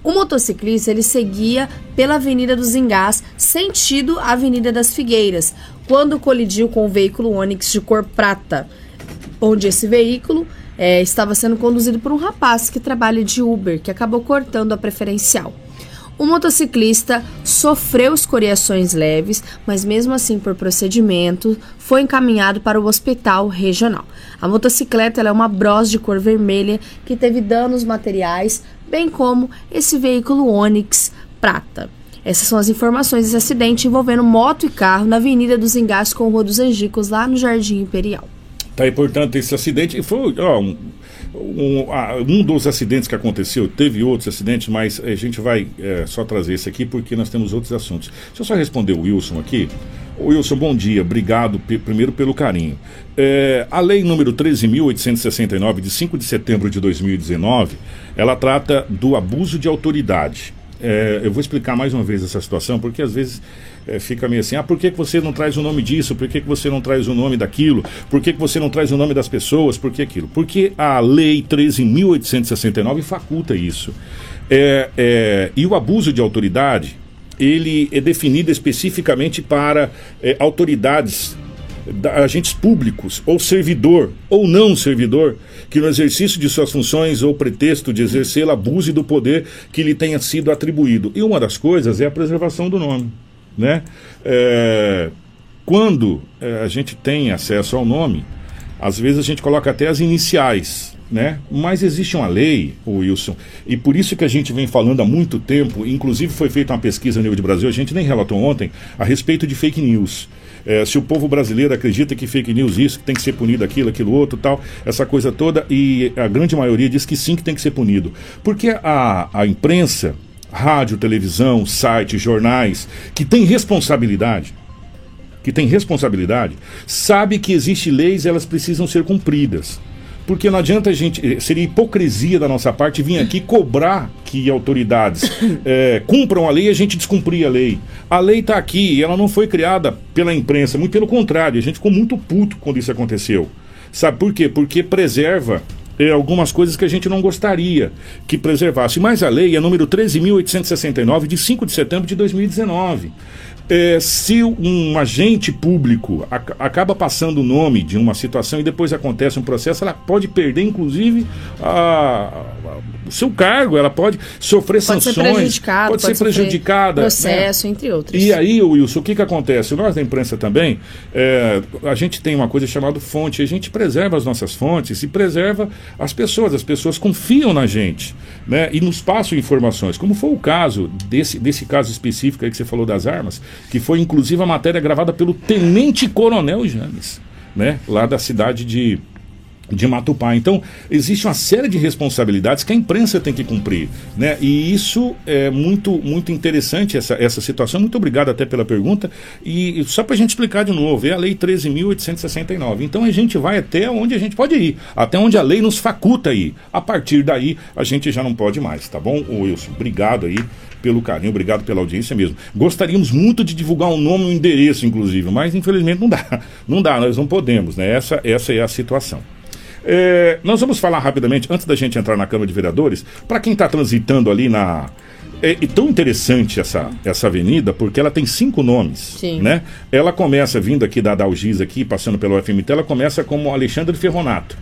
O motociclista ele seguia pela Avenida dos Engás, sentido Avenida das Figueiras, quando colidiu com o veículo Onix de cor prata onde esse veículo eh, estava sendo conduzido por um rapaz que trabalha de Uber, que acabou cortando a preferencial. O motociclista sofreu escoriações leves, mas mesmo assim, por procedimento, foi encaminhado para o hospital regional. A motocicleta é uma Bros de cor vermelha que teve danos materiais, bem como esse veículo Onix prata. Essas são as informações desse acidente envolvendo moto e carro na Avenida dos Engás com Rua dos Angicos, lá no Jardim Imperial. Tá aí, portanto, esse acidente foi ó, um, um, um dos acidentes que aconteceu. Teve outros acidentes, mas a gente vai eh, só trazer esse aqui porque nós temos outros assuntos. Deixa eu só responder o Wilson aqui. Wilson, bom dia. Obrigado primeiro pelo carinho. Eh, a lei número 13.869, de 5 de setembro de 2019, ela trata do abuso de autoridade. É, eu vou explicar mais uma vez essa situação, porque às vezes é, fica meio assim, ah, por que, que você não traz o nome disso? Por que, que você não traz o nome daquilo? Por que, que você não traz o nome das pessoas? Por que aquilo? Porque a lei 13.869 faculta isso. É, é, e o abuso de autoridade, ele é definido especificamente para é, autoridades da- agentes públicos, ou servidor, ou não servidor, que no exercício de suas funções ou pretexto de exercê-la abuse do poder que lhe tenha sido atribuído. E uma das coisas é a preservação do nome. Né? É, quando é, a gente tem acesso ao nome, às vezes a gente coloca até as iniciais, né? Mas existe uma lei, Wilson, e por isso que a gente vem falando há muito tempo, inclusive foi feita uma pesquisa no nível de Brasil, a gente nem relatou ontem, a respeito de fake news. É, se o povo brasileiro acredita que fake news isso, que tem que ser punido aquilo, aquilo outro, tal, essa coisa toda, e a grande maioria diz que sim, que tem que ser punido. Porque a, a imprensa, rádio, televisão, site, jornais, que tem responsabilidade, que tem responsabilidade, sabe que existem leis e elas precisam ser cumpridas. Porque não adianta a gente, eh, seria hipocrisia da nossa parte vir aqui cobrar que autoridades é, cumpram a lei e a gente descumprir a lei. A lei está aqui e ela não foi criada pela imprensa, muito pelo contrário, a gente ficou muito puto quando isso aconteceu. Sabe por quê? Porque preserva é, algumas coisas que a gente não gostaria que preservasse. Mas a lei é número 13.869, de 5 de setembro de 2019 é, se um agente público ac acaba passando o nome de uma situação e depois acontece um processo, ela pode perder, inclusive, a, o seu cargo, ela pode sofrer pode sanções, ser prejudicado, pode, pode ser prejudicada. Processo, né? entre outros. E aí, Wilson, o que, que acontece? Nós da imprensa também, é, a gente tem uma coisa chamada fonte, a gente preserva as nossas fontes e preserva as pessoas, as pessoas confiam na gente né? e nos passam informações, como foi o caso desse, desse caso específico aí que você falou das armas que foi inclusive a matéria gravada pelo Tenente Coronel James, né? Lá da cidade de de Matupá. Então, existe uma série de responsabilidades que a imprensa tem que cumprir, né? E isso é muito muito interessante essa, essa situação. Muito obrigado até pela pergunta. E só para a gente explicar de novo, é a lei 13.869. Então a gente vai até onde a gente pode ir, até onde a lei nos faculta ir. A partir daí, a gente já não pode mais, tá bom, Wilson? Obrigado aí pelo carinho, obrigado pela audiência mesmo. Gostaríamos muito de divulgar um nome e um endereço, inclusive, mas infelizmente não dá. Não dá, nós não podemos, né? Essa, essa é a situação. É, nós vamos falar rapidamente, antes da gente entrar na Câmara de Vereadores, para quem está transitando ali na. É, é, tão interessante essa, essa avenida, porque ela tem cinco nomes. Sim. Né? Ela começa, vindo aqui da Dalgis, aqui, passando pelo FMT, ela começa como Alexandre Ferronato.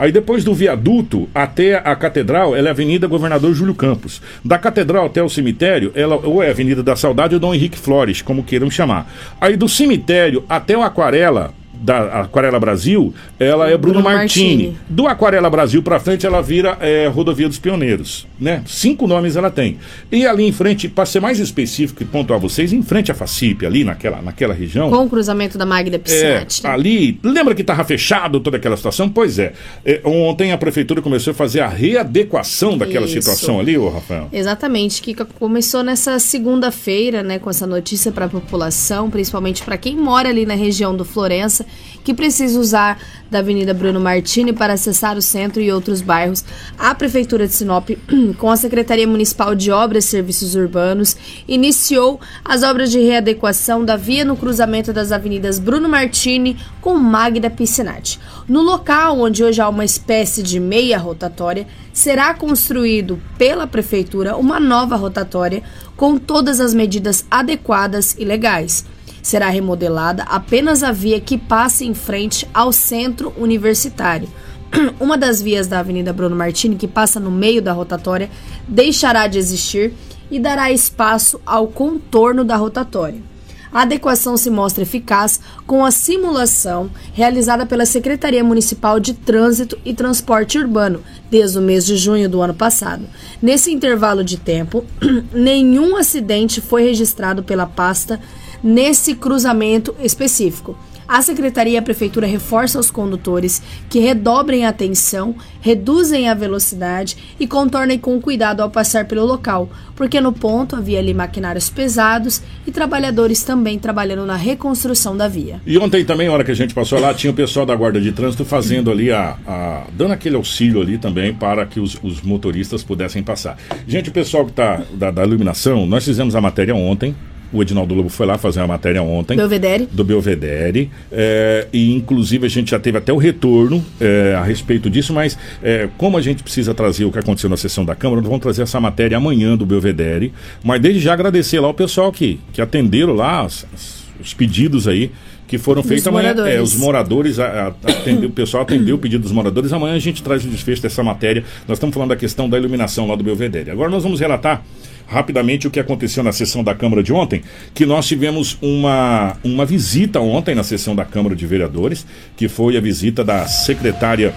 Aí depois do viaduto até a catedral, ela é a Avenida Governador Júlio Campos. Da catedral até o cemitério, ela ou é a Avenida da Saudade ou Dom Henrique Flores, como queiram chamar. Aí do cemitério até o Aquarela, da Aquarela Brasil, ela é Bruno, Bruno Martini. Martini. Do Aquarela Brasil para frente, ela vira é, Rodovia dos Pioneiros. Né? Cinco nomes ela tem. E ali em frente, para ser mais específico e pontuar vocês, em frente à Facip, ali naquela, naquela região. Com o cruzamento da Magda Piscinati. É? Ali, lembra que estava fechado toda aquela situação? Pois é. é. Ontem a prefeitura começou a fazer a readequação daquela Isso. situação ali, ô Rafael. Exatamente, que começou nessa segunda-feira, né, com essa notícia para a população, principalmente para quem mora ali na região do Florença que precisa usar da Avenida Bruno Martini para acessar o centro e outros bairros. A Prefeitura de Sinop, com a Secretaria Municipal de Obras e Serviços Urbanos, iniciou as obras de readequação da via no cruzamento das avenidas Bruno Martini com Magda Piscinati. No local onde hoje há uma espécie de meia rotatória, será construído pela Prefeitura uma nova rotatória com todas as medidas adequadas e legais. Será remodelada apenas a via que passa em frente ao centro universitário. Uma das vias da Avenida Bruno Martini, que passa no meio da rotatória, deixará de existir e dará espaço ao contorno da rotatória. A adequação se mostra eficaz com a simulação realizada pela Secretaria Municipal de Trânsito e Transporte Urbano desde o mês de junho do ano passado. Nesse intervalo de tempo, nenhum acidente foi registrado pela pasta nesse cruzamento específico. A Secretaria e a Prefeitura reforçam aos condutores que redobrem a atenção, reduzem a velocidade e contornem com cuidado ao passar pelo local, porque no ponto havia ali maquinários pesados e trabalhadores também trabalhando na reconstrução da via. E ontem também, na hora que a gente passou lá, tinha o pessoal da Guarda de Trânsito fazendo ali a. a dando aquele auxílio ali também para que os, os motoristas pudessem passar. Gente, o pessoal que está da, da iluminação, nós fizemos a matéria ontem, o Edinaldo Lobo foi lá fazer uma matéria ontem. Belvedere. Do Belvedere. É, e inclusive a gente já teve até o retorno é, a respeito disso, mas é, como a gente precisa trazer o que aconteceu na sessão da Câmara, nós vamos trazer essa matéria amanhã do Belvedere. Mas desde já agradecer lá o pessoal que, que atenderam lá as, as, os pedidos aí que foram feitos amanhã. Moradores. É, os moradores, a, a, atendeu, o pessoal atendeu o pedido dos moradores. Amanhã a gente traz o desfecho dessa matéria. Nós estamos falando da questão da iluminação lá do Belvedere. Agora nós vamos relatar rapidamente o que aconteceu na sessão da Câmara de ontem, que nós tivemos uma, uma visita ontem na sessão da Câmara de Vereadores, que foi a visita da secretária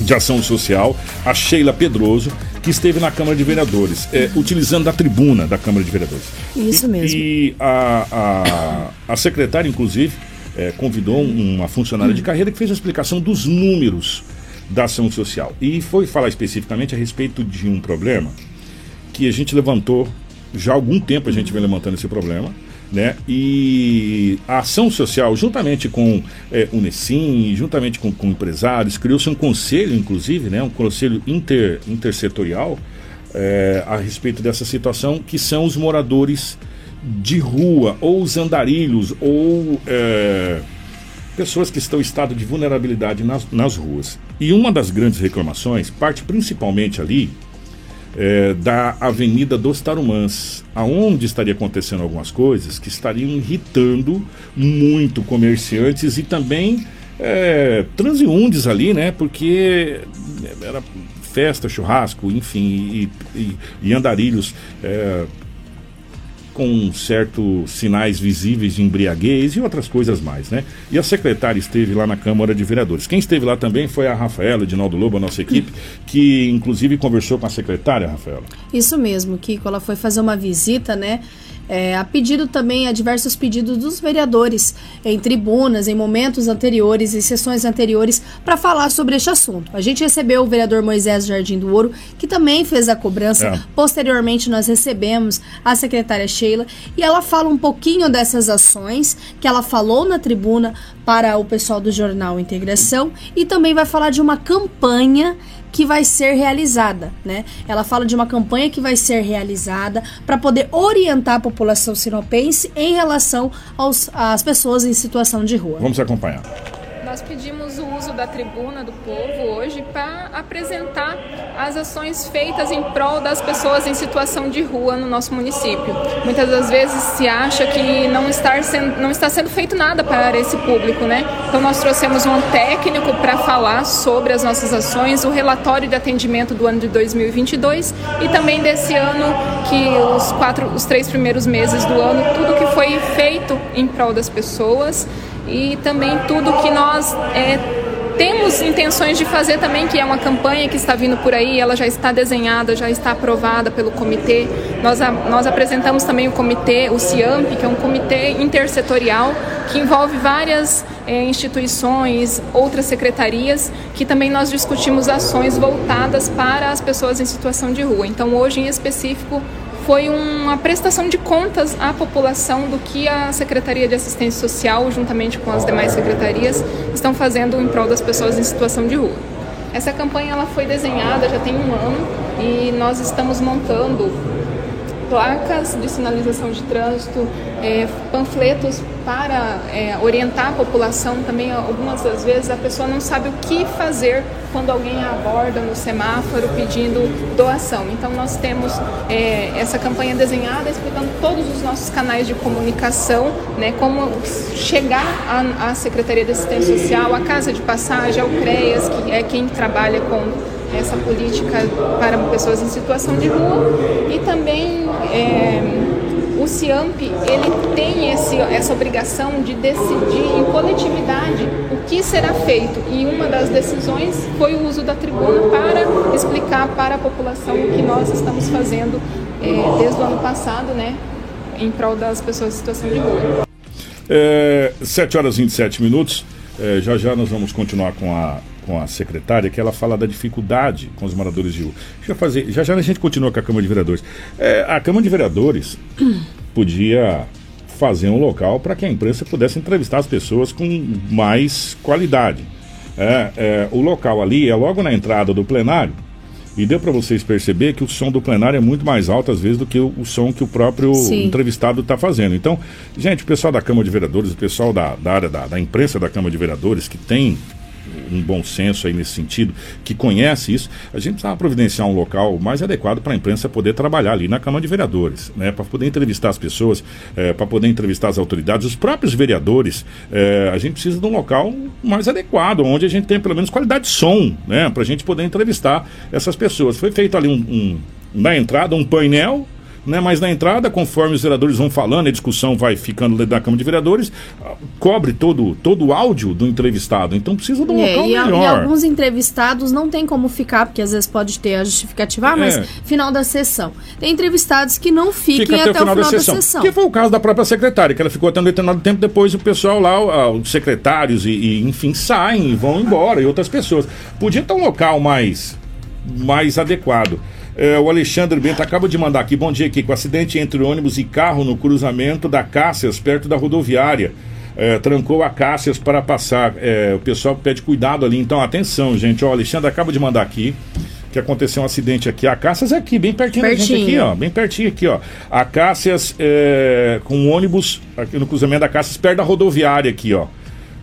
de Ação Social, a Sheila Pedroso, que esteve na Câmara de Vereadores, é, utilizando a tribuna da Câmara de Vereadores. Isso mesmo. E, e a, a, a, secretária, inclusive, é, convidou uma funcionária de carreira que fez a explicação dos números da ação social. E foi falar especificamente a respeito de um problema que a gente levantou já há algum tempo a gente vem levantando esse problema, né? E a ação social, juntamente com é, o Unesim, juntamente com, com empresários, criou-se um conselho, inclusive, né? Um conselho inter, intersetorial é, a respeito dessa situação, que são os moradores de rua, ou os andarilhos, ou é, pessoas que estão em estado de vulnerabilidade nas, nas ruas. E uma das grandes reclamações parte principalmente ali é, da Avenida dos Tarumãs, aonde estaria acontecendo algumas coisas que estariam irritando muito comerciantes e também é, transeuntes ali, né? Porque era festa, churrasco, enfim, e, e, e andarilhos. É, com certos sinais visíveis de embriaguez e outras coisas mais, né? E a secretária esteve lá na Câmara de Vereadores. Quem esteve lá também foi a Rafaela, Edinaldo Lobo, a nossa equipe, que inclusive conversou com a secretária, Rafaela. Isso mesmo, Kiko. Ela foi fazer uma visita, né? É, a pedido também, a diversos pedidos dos vereadores em tribunas, em momentos anteriores e sessões anteriores para falar sobre este assunto. A gente recebeu o vereador Moisés Jardim do Ouro, que também fez a cobrança. É. Posteriormente, nós recebemos a secretária Sheila e ela fala um pouquinho dessas ações que ela falou na tribuna para o pessoal do jornal Integração e também vai falar de uma campanha que vai ser realizada, né? Ela fala de uma campanha que vai ser realizada para poder orientar a população sinopense em relação aos, às pessoas em situação de rua. Vamos acompanhar. Nós pedimos o uso da tribuna do povo hoje para apresentar as ações feitas em prol das pessoas em situação de rua no nosso município. Muitas das vezes se acha que não está sendo, não está sendo feito nada para esse público, né? Então nós trouxemos um técnico para falar sobre as nossas ações, o relatório de atendimento do ano de 2022 e também desse ano que os quatro, os três primeiros meses do ano, tudo que foi feito em prol das pessoas e também tudo que nós é, temos intenções de fazer também, que é uma campanha que está vindo por aí, ela já está desenhada, já está aprovada pelo comitê. Nós, nós apresentamos também o comitê, o CIAMP, que é um comitê intersetorial que envolve várias é, instituições, outras secretarias, que também nós discutimos ações voltadas para as pessoas em situação de rua. Então, hoje em específico, foi uma prestação de contas à população do que a Secretaria de Assistência Social, juntamente com as demais secretarias, estão fazendo em prol das pessoas em situação de rua. Essa campanha ela foi desenhada já tem um ano e nós estamos montando placas de sinalização de trânsito, é, panfletos para é, orientar a população também. Algumas das vezes a pessoa não sabe o que fazer quando alguém aborda no semáforo pedindo doação. Então nós temos é, essa campanha desenhada explicando todos os nossos canais de comunicação, né, como chegar à Secretaria de Assistência Social, à Casa de Passagem, ao CREAS, que é quem trabalha com essa política para pessoas em situação de rua e também é, o CIAMP ele tem esse, essa obrigação de decidir em coletividade o que será feito e uma das decisões foi o uso da tribuna para explicar para a população o que nós estamos fazendo é, desde o ano passado, né, em prol das pessoas em situação de rua. É, 7 horas e 27 minutos. É, já já nós vamos continuar com a com a secretária que ela fala da dificuldade com os moradores de rua. Deixa eu fazer, já já a gente continua com a Câmara de Vereadores. É, a Câmara de Vereadores podia fazer um local para que a imprensa pudesse entrevistar as pessoas com mais qualidade. É, é, o local ali é logo na entrada do plenário e deu para vocês perceber que o som do plenário é muito mais alto às vezes do que o, o som que o próprio Sim. entrevistado está fazendo. Então, gente, o pessoal da Câmara de Vereadores, o pessoal da, da área da, da imprensa da Câmara de Vereadores que tem um bom senso aí nesse sentido, que conhece isso, a gente precisava providenciar um local mais adequado para a imprensa poder trabalhar ali na Câmara de Vereadores, né? Para poder entrevistar as pessoas, é, para poder entrevistar as autoridades, os próprios vereadores. É, a gente precisa de um local mais adequado, onde a gente tem pelo menos qualidade de som, né? Para a gente poder entrevistar essas pessoas. Foi feito ali um, um na entrada um painel né? Mas na entrada, conforme os vereadores vão falando, a discussão vai ficando da Câmara de Vereadores, cobre todo, todo o áudio do entrevistado. Então precisa de um é, local e melhor. E alguns entrevistados não tem como ficar, porque às vezes pode ter a justificativa, ah, mas é. final da sessão. Tem entrevistados que não fiquem Fica até, até, o final, da, sessão. da, sessão. Que foi o caso da própria secretária, que ela ficou até um determinado tempo, depois o pessoal lá, os secretários e, e enfim, saem, vão embora, e outras pessoas. Podia ter um local mais, mais adequado. É, o Alexandre Bento acaba de mandar aqui. Bom dia, aqui. Com acidente entre ônibus e carro no cruzamento da Cássias, perto da rodoviária. É, trancou a Cássias para passar. É, o pessoal pede cuidado ali. Então, atenção, gente. O Alexandre acaba de mandar aqui que aconteceu um acidente aqui. A Cássias é aqui, bem pertinho, pertinho. da gente aqui, ó. Bem pertinho aqui, ó. A Cássias é, com um ônibus aqui no cruzamento da Cássias, perto da rodoviária aqui, ó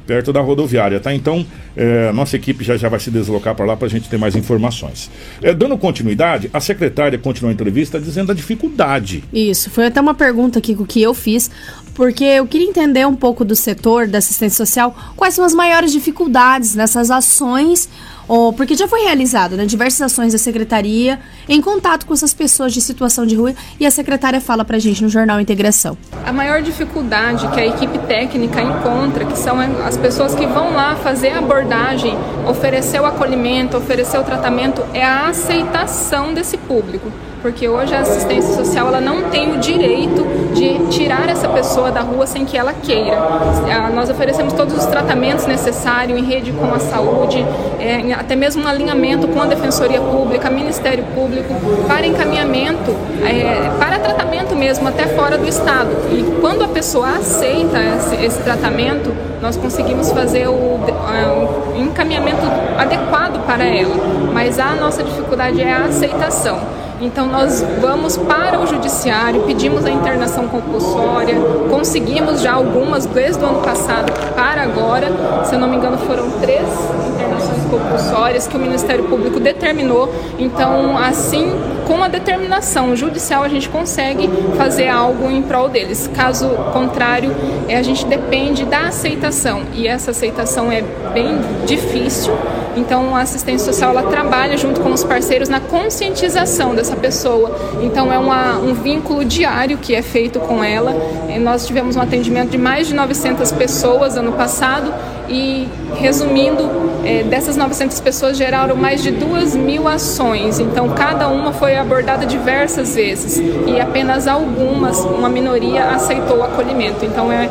perto da rodoviária, tá? Então, é, nossa equipe já, já vai se deslocar para lá para a gente ter mais informações. É, dando continuidade, a secretária continuou a entrevista dizendo a dificuldade. Isso, foi até uma pergunta aqui que eu fiz, porque eu queria entender um pouco do setor da assistência social, quais são as maiores dificuldades nessas ações ou porque já foi realizado né, diversas ações da secretaria em contato com essas pessoas de situação de rua e a secretária fala para a gente no jornal Integração. A maior dificuldade que a equipe técnica encontra, que são as pessoas que vão lá fazer a abordagem, oferecer o acolhimento, oferecer o tratamento, é a aceitação desse público porque hoje a assistência social ela não tem o direito de tirar essa pessoa da rua sem que ela queira. Ah, nós oferecemos todos os tratamentos necessários em rede com a saúde, é, até mesmo um alinhamento com a Defensoria Pública, Ministério Público, para encaminhamento, é, para tratamento mesmo, até fora do Estado. E quando a pessoa aceita esse, esse tratamento, nós conseguimos fazer o, o encaminhamento adequado para ela. Mas a nossa dificuldade é a aceitação. Então nós vamos para o judiciário, pedimos a internação compulsória, conseguimos já algumas desde o ano passado para agora, se eu não me engano foram três internações compulsórias que o Ministério Público determinou. Então assim, com a determinação judicial a gente consegue fazer algo em prol deles. Caso contrário, é, a gente depende da aceitação e essa aceitação é bem difícil. Então, a assistência social ela trabalha junto com os parceiros na conscientização dessa pessoa. Então, é uma, um vínculo diário que é feito com ela. E nós tivemos um atendimento de mais de 900 pessoas ano passado e, resumindo, é, dessas 900 pessoas geraram mais de 2 mil ações. Então, cada uma foi abordada diversas vezes e apenas algumas, uma minoria, aceitou o acolhimento. Então, é,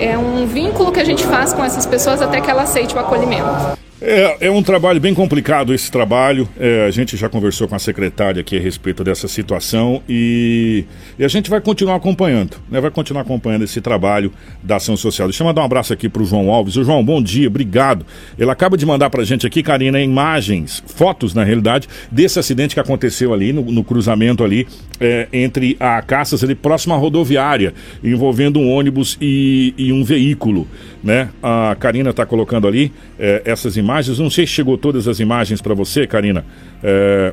é um vínculo que a gente faz com essas pessoas até que ela aceite o acolhimento. É, é um trabalho bem complicado esse trabalho. É, a gente já conversou com a secretária aqui a respeito dessa situação e, e a gente vai continuar acompanhando, né? Vai continuar acompanhando esse trabalho da ação social. Deixa eu mandar um abraço aqui para o João Alves. O João, bom dia, obrigado. Ele acaba de mandar para a gente aqui, Karina, imagens, fotos na realidade, desse acidente que aconteceu ali no, no cruzamento ali é, entre a Caças ali próximo à rodoviária, envolvendo um ônibus e, e um veículo, né? A Karina está colocando ali é, essas imagens imagens. Não sei se chegou todas as imagens para você, Karina. É,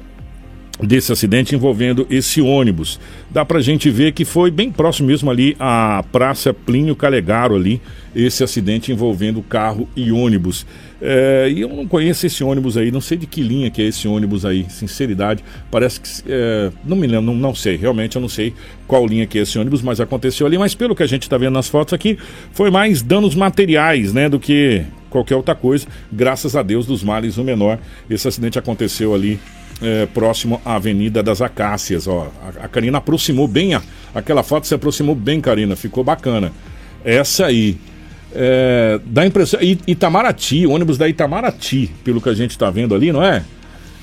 desse acidente envolvendo esse ônibus. Dá pra gente ver que foi bem próximo mesmo ali à Praça Plínio Calegaro ali, esse acidente envolvendo carro e ônibus. É, e eu não conheço esse ônibus aí, não sei de que linha que é esse ônibus aí, sinceridade, parece que, é, não me lembro, não, não, sei, realmente eu não sei qual linha que é esse ônibus, mas aconteceu ali, mas pelo que a gente está vendo nas fotos aqui, foi mais danos materiais, né, do que qualquer outra coisa. Graças a Deus, dos males o menor. Esse acidente aconteceu ali é, próximo à Avenida das Acácias. Ó, a, a Karina aproximou bem, a, aquela foto se aproximou bem, Karina, ficou bacana. Essa aí. É, dá impressão. Itamaraty, ônibus da Itamaraty, pelo que a gente está vendo ali, não é?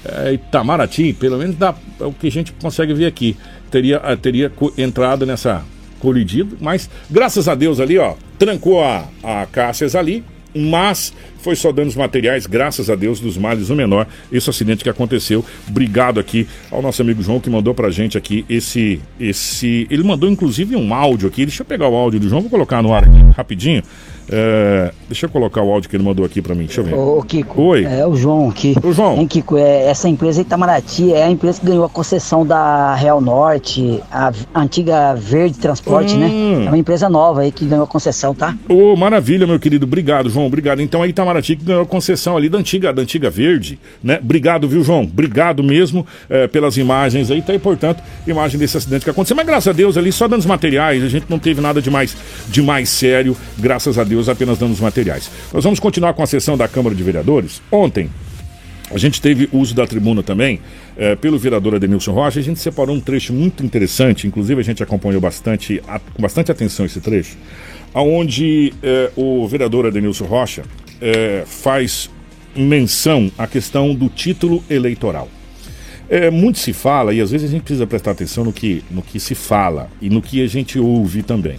é? Itamaraty, pelo menos dá, é o que a gente consegue ver aqui. Teria, teria entrado nessa colidido, mas graças a Deus ali, ó, trancou a, a Cássias ali, mas foi só danos materiais, graças a Deus, dos males o menor, esse acidente que aconteceu. Obrigado aqui ao nosso amigo João que mandou pra gente aqui esse. esse Ele mandou inclusive um áudio aqui. Deixa eu pegar o áudio do João, vou colocar no ar aqui rapidinho. É, deixa eu colocar o áudio que ele mandou aqui para mim. Deixa eu ver. Ô, Kiko. Oi. É o João aqui. O João. Hein, Kiko, é, essa empresa Itamaraty é a empresa que ganhou a concessão da Real Norte, a antiga Verde Transporte, né? hum. né? É uma empresa nova aí que ganhou a concessão, tá? Ô, oh, maravilha, meu querido. Obrigado, João. Obrigado. Então a Itamaraty que ganhou a concessão ali da antiga, da antiga Verde, né? Obrigado, viu, João? Obrigado mesmo é, pelas imagens aí, tá? E, portanto, imagem desse acidente que aconteceu. Mas graças a Deus ali só danos materiais, a gente não teve nada de mais, de mais sério. Graças a Deus, apenas danos materiais. Nós vamos continuar com a sessão da Câmara de Vereadores. Ontem, a gente teve uso da tribuna também é, pelo vereador Adenilson Rocha. A gente separou um trecho muito interessante, inclusive a gente acompanhou bastante, a, com bastante atenção esse trecho, onde é, o vereador Adenilson Rocha é, faz menção à questão do título eleitoral. É, muito se fala, e às vezes a gente precisa prestar atenção no que, no que se fala e no que a gente ouve também.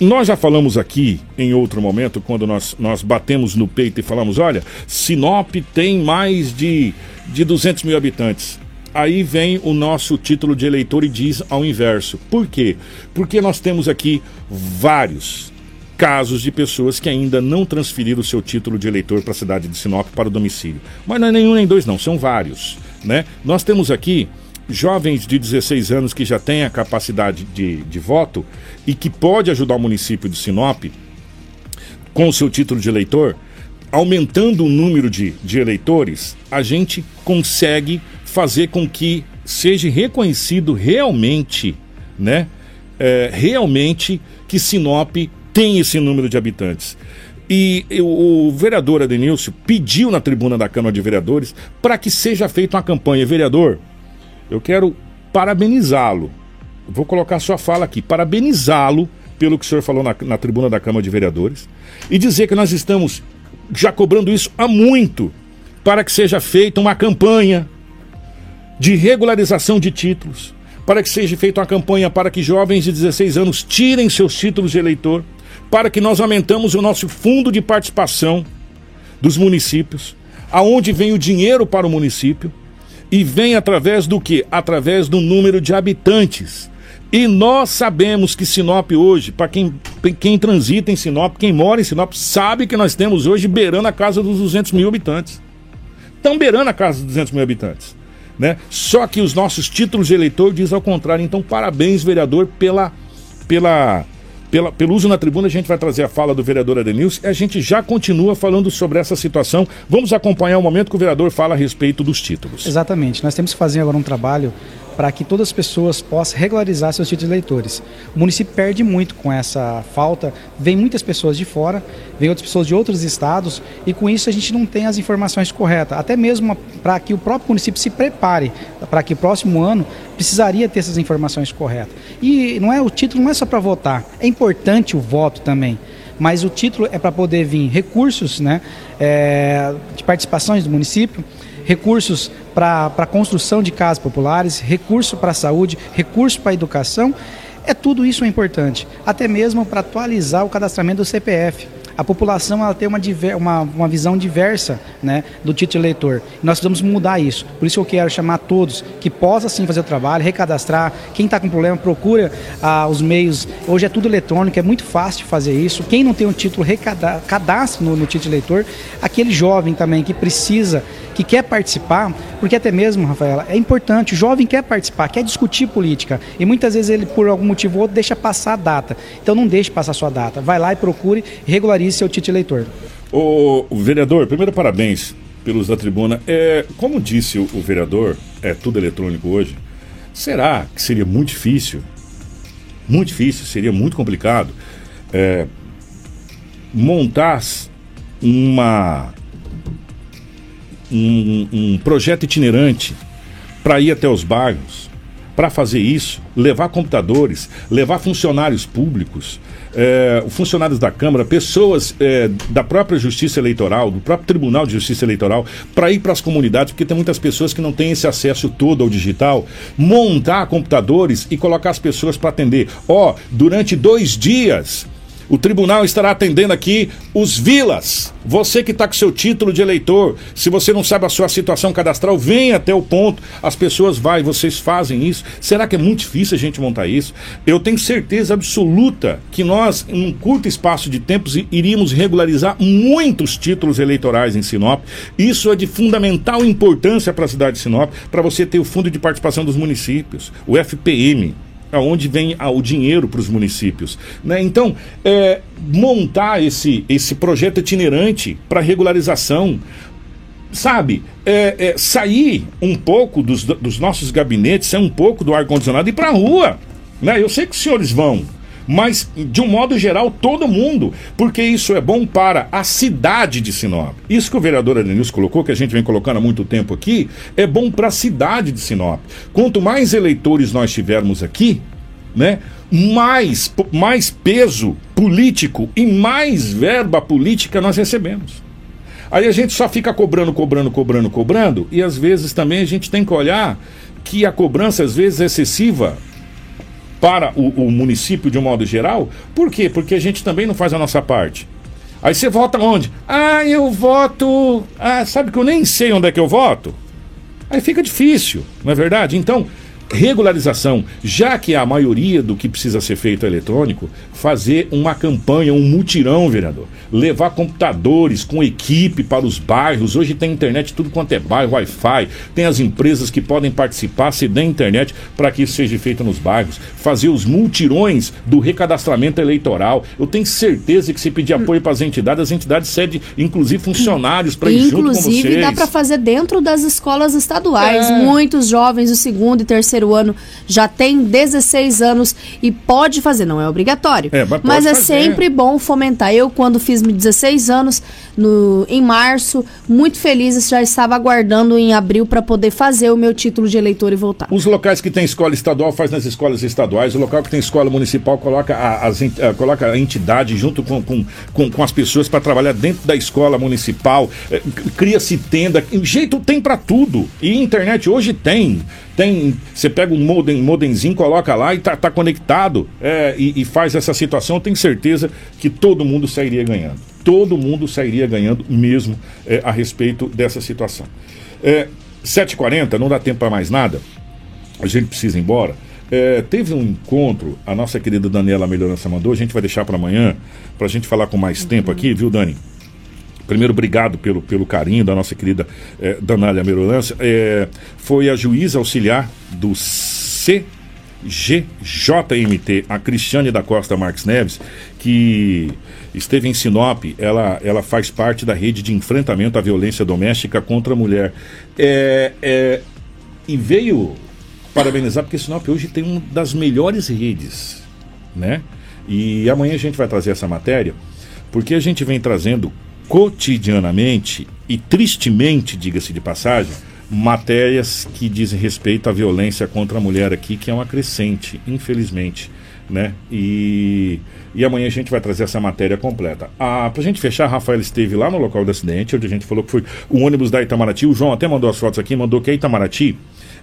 Nós já falamos aqui em outro momento, quando nós, nós batemos no peito e falamos: olha, Sinop tem mais de, de 200 mil habitantes. Aí vem o nosso título de eleitor e diz ao inverso. Por quê? Porque nós temos aqui vários casos de pessoas que ainda não transferiram o seu título de eleitor para a cidade de Sinop para o domicílio. Mas não é nenhum nem dois, não, são vários. Né? Nós temos aqui jovens de 16 anos que já têm a capacidade de, de voto e que pode ajudar o município de Sinop com o seu título de eleitor, aumentando o número de, de eleitores, a gente consegue fazer com que seja reconhecido realmente, né? É, realmente que Sinop tem esse número de habitantes. E o, o vereador Adenilson pediu na tribuna da Câmara de Vereadores para que seja feita uma campanha. Vereador, eu quero parabenizá-lo. Vou colocar sua fala aqui. Parabenizá-lo pelo que o senhor falou na, na tribuna da Câmara de Vereadores e dizer que nós estamos já cobrando isso há muito para que seja feita uma campanha de regularização de títulos, para que seja feita uma campanha para que jovens de 16 anos tirem seus títulos de eleitor, para que nós aumentamos o nosso fundo de participação dos municípios, aonde vem o dinheiro para o município e vem através do que? Através do número de habitantes. E nós sabemos que Sinop hoje, para quem, quem transita em Sinop, quem mora em Sinop, sabe que nós temos hoje beirando a casa dos 200 mil habitantes. Estão beirando a casa dos 200 mil habitantes. Né? Só que os nossos títulos de eleitor diz ao contrário. Então, parabéns, vereador, pela, pela pela, pelo uso na tribuna, a gente vai trazer a fala do vereador Adenilson e a gente já continua falando sobre essa situação. Vamos acompanhar o momento que o vereador fala a respeito dos títulos. Exatamente. Nós temos que fazer agora um trabalho para que todas as pessoas possam regularizar seus títulos eleitores. O município perde muito com essa falta, vem muitas pessoas de fora, vem outras pessoas de outros estados e com isso a gente não tem as informações corretas, até mesmo para que o próprio município se prepare para que o próximo ano precisaria ter essas informações corretas. E não é o título não é só para votar, é importante o voto também mas o título é para poder vir recursos né, é, de participações do município, recursos para a construção de casas populares, recurso para a saúde, recurso para a educação. É tudo isso é importante, até mesmo para atualizar o cadastramento do CPF a população ela tem uma, uma, uma visão diversa né, do título eleitor. Nós precisamos mudar isso. Por isso eu quero chamar todos que possam sim fazer o trabalho, recadastrar. Quem está com problema, procura ah, os meios. Hoje é tudo eletrônico, é muito fácil fazer isso. Quem não tem um título, recadastre no, no título eleitor. Aquele jovem também que precisa que quer participar, porque até mesmo, Rafaela, é importante, o jovem quer participar, quer discutir política, e muitas vezes ele, por algum motivo ou outro, deixa passar a data. Então não deixe passar a sua data. Vai lá e procure regularize seu título eleitor. O, vereador, primeiro parabéns pelos da tribuna. É, como disse o, o vereador, é tudo eletrônico hoje. Será que seria muito difícil? Muito difícil, seria muito complicado é, montar uma um, um projeto itinerante para ir até os bairros, para fazer isso, levar computadores, levar funcionários públicos, é, funcionários da Câmara, pessoas é, da própria Justiça Eleitoral, do próprio Tribunal de Justiça Eleitoral, para ir para as comunidades, porque tem muitas pessoas que não têm esse acesso todo ao digital, montar computadores e colocar as pessoas para atender. Ó, oh, durante dois dias o tribunal estará atendendo aqui os vilas. Você que está com seu título de eleitor, se você não sabe a sua situação cadastral, venha até o ponto. As pessoas vão, vocês fazem isso. Será que é muito difícil a gente montar isso? Eu tenho certeza absoluta que nós, em um curto espaço de tempo, iríamos regularizar muitos títulos eleitorais em Sinop. Isso é de fundamental importância para a cidade de Sinop, para você ter o fundo de participação dos municípios, o FPM aonde vem o dinheiro para os municípios. Né? Então, é, montar esse, esse projeto itinerante para regularização, sabe, é, é, sair um pouco dos, dos nossos gabinetes, sair um pouco do ar-condicionado e ir para a rua. Né? Eu sei que os senhores vão, mas de um modo geral todo mundo, porque isso é bom para a cidade de Sinop. Isso que o vereador Adenilson colocou, que a gente vem colocando há muito tempo aqui, é bom para a cidade de Sinop. Quanto mais eleitores nós tivermos aqui, né, mais, mais peso político e mais verba política nós recebemos. Aí a gente só fica cobrando, cobrando, cobrando, cobrando, e às vezes também a gente tem que olhar que a cobrança às vezes é excessiva para o, o município de um modo geral. Por quê? Porque a gente também não faz a nossa parte. Aí você vota onde? Ah, eu voto. Ah, sabe que eu nem sei onde é que eu voto? Aí fica difícil, não é verdade? Então, regularização, já que a maioria do que precisa ser feito é eletrônico, fazer uma campanha, um mutirão, vereador. Levar computadores com equipe para os bairros. Hoje tem internet, tudo quanto é bairro, Wi-Fi. Tem as empresas que podem participar, se der internet, para que isso seja feito nos bairros. Fazer os multirões do recadastramento eleitoral. Eu tenho certeza que se pedir apoio para as entidades, as entidades cedem, inclusive, funcionários para ir junto com vocês. Inclusive, dá para fazer dentro das escolas estaduais. É. Muitos jovens do segundo e terceiro ano já têm 16 anos e pode fazer, não é obrigatório. É, mas mas é fazer. sempre bom fomentar. Eu, quando fiz 16 anos, no, em março, muito feliz, já estava aguardando em abril para poder fazer o meu título de eleitor e voltar. Os locais que tem escola estadual faz nas escolas estaduais, o local que tem escola municipal coloca a, as, ent- ah, coloca a entidade junto com, com, com, com as pessoas para trabalhar dentro da escola municipal, eh, cria-se tenda, jeito tem para tudo. E internet hoje tem. Tem, você pega um modem, modemzinho, coloca lá e tá, tá conectado é, e, e faz essa situação, eu tenho certeza que todo mundo sairia ganhando. Todo mundo sairia ganhando mesmo é, a respeito dessa situação. É, 7h40, não dá tempo para mais nada a gente precisa ir embora. É, teve um encontro, a nossa querida Daniela Melhorança mandou, a gente vai deixar para amanhã, para a gente falar com mais tempo aqui, viu, Dani? Primeiro, obrigado pelo, pelo carinho da nossa querida eh, Danália Melhorança. Eh, foi a juíza auxiliar do CGJMT, a Cristiane da Costa Marques Neves, que esteve em Sinop. Ela, ela faz parte da rede de enfrentamento à violência doméstica contra a mulher. É, é, e veio parabenizar, porque Sinop hoje tem uma das melhores redes, né? E amanhã a gente vai trazer essa matéria, porque a gente vem trazendo cotidianamente e tristemente, diga-se de passagem, matérias que dizem respeito à violência contra a mulher aqui, que é uma crescente, infelizmente, né? E, e amanhã a gente vai trazer essa matéria completa. Ah, pra gente fechar, Rafael esteve lá no local do acidente, onde a gente falou que foi o ônibus da Itamaraty. O João até mandou as fotos aqui, mandou que a Itamaraty é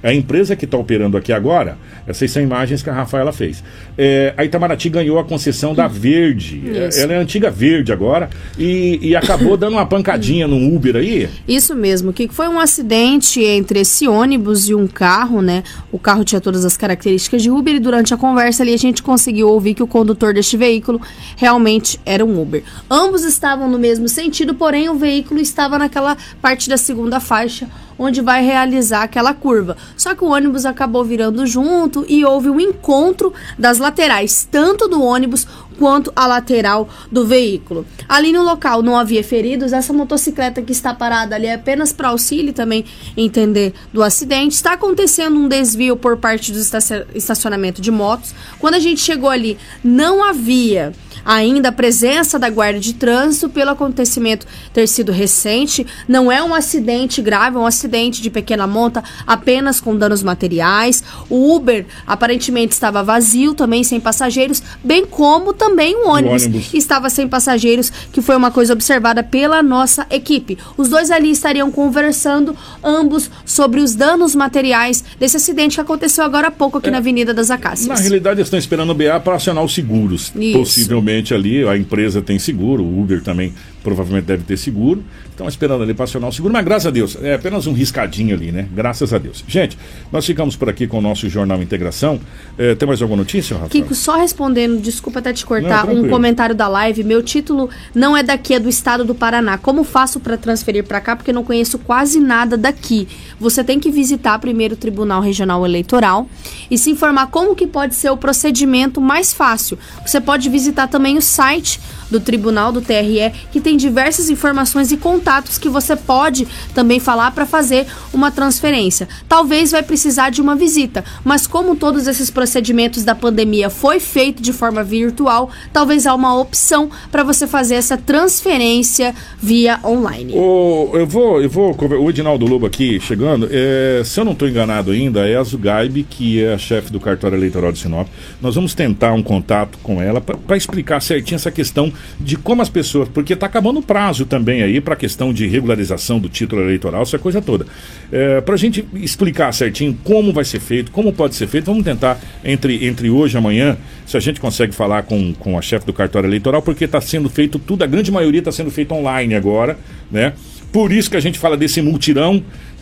a empresa que está operando aqui agora, essas são imagens que a Rafaela fez. É, a Itamaraty ganhou a concessão da Verde. Isso. Ela é a antiga Verde agora e, e acabou dando uma pancadinha no Uber aí. Isso mesmo, que foi um acidente entre esse ônibus e um carro, né? O carro tinha todas as características de Uber e durante a conversa ali a gente conseguiu ouvir que o condutor deste veículo realmente era um Uber. Ambos estavam no mesmo sentido, porém o veículo estava naquela parte da segunda faixa onde vai realizar aquela curva. Só que o ônibus acabou virando junto e houve um encontro das laterais, tanto do ônibus quanto a lateral do veículo. Ali no local não havia feridos, essa motocicleta que está parada ali é apenas para auxílio também entender do acidente. Está acontecendo um desvio por parte do estaci- estacionamento de motos. Quando a gente chegou ali, não havia ainda a presença da guarda de trânsito pelo acontecimento ter sido recente. Não é um acidente grave, é um acidente de pequena monta, apenas com danos materiais. O Uber aparentemente estava vazio, também sem passageiros, bem como também o ônibus, ônibus. estava sem passageiros, que foi uma coisa observada pela nossa equipe. Os dois ali estariam conversando, ambos, sobre os danos materiais desse acidente que aconteceu agora há pouco aqui na Avenida das Acácias. Na realidade, eles estão esperando o BA para acionar os seguros. Isso. Possivelmente ali, a empresa tem seguro, o Uber também provavelmente deve ter seguro. Estão esperando ali para acionar o seguro, mas graças a Deus, é apenas um riscadinho ali, né? Graças a Deus. Gente, nós ficamos por aqui com o nosso Jornal Integração. É, tem mais alguma notícia, Rafael? Kiko, só respondendo, desculpa até te Não, cortar, um tranquilo. comentário da live. Meu título não é daqui, é do estado do Paraná. Como faço para transferir para cá? Porque não conheço quase nada daqui. Você tem que visitar primeiro o Tribunal Regional Eleitoral e se informar como que pode ser o procedimento mais fácil. Você pode visitar também o site do Tribunal do TRE, que tem diversas informações e contatos que você pode também falar para fazer uma transferência. Talvez vai precisar de uma visita, mas como todos esses procedimentos da pandemia foi feito de forma virtual, talvez há uma opção para você fazer essa transferência via online. O, eu vou, eu vou, o Edinaldo Lobo aqui chegando. é, se eu não estou enganado ainda, é a Zugaib, que é a chefe do cartório eleitoral de Sinop. Nós vamos tentar um contato com ela para explicar. certinho essa questão de como as pessoas, porque está o prazo também aí para a questão de regularização do título eleitoral, essa coisa toda. É, para a gente explicar certinho como vai ser feito, como pode ser feito, vamos tentar entre, entre hoje e amanhã, se a gente consegue falar com, com a chefe do cartório eleitoral, porque está sendo feito tudo, a grande maioria está sendo feito online agora, né? Por isso que a gente fala desse multirão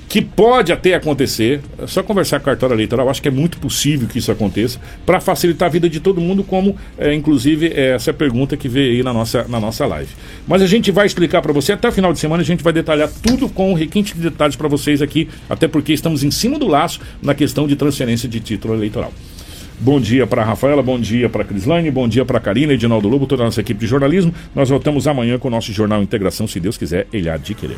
que pode até acontecer. É só conversar com a cartório eleitoral, acho que é muito possível que isso aconteça, para facilitar a vida de todo mundo, como é, inclusive é essa pergunta que veio aí na nossa, na nossa live. Mas a gente vai explicar para você, até o final de semana a gente vai detalhar tudo com requinte de detalhes para vocês aqui, até porque estamos em cima do laço na questão de transferência de título eleitoral. Bom dia para Rafaela, bom dia para Crislane, bom dia para Karina, Edinaldo Lobo, toda a nossa equipe de jornalismo. Nós voltamos amanhã com o nosso Jornal Integração, se Deus quiser, ele há de querer.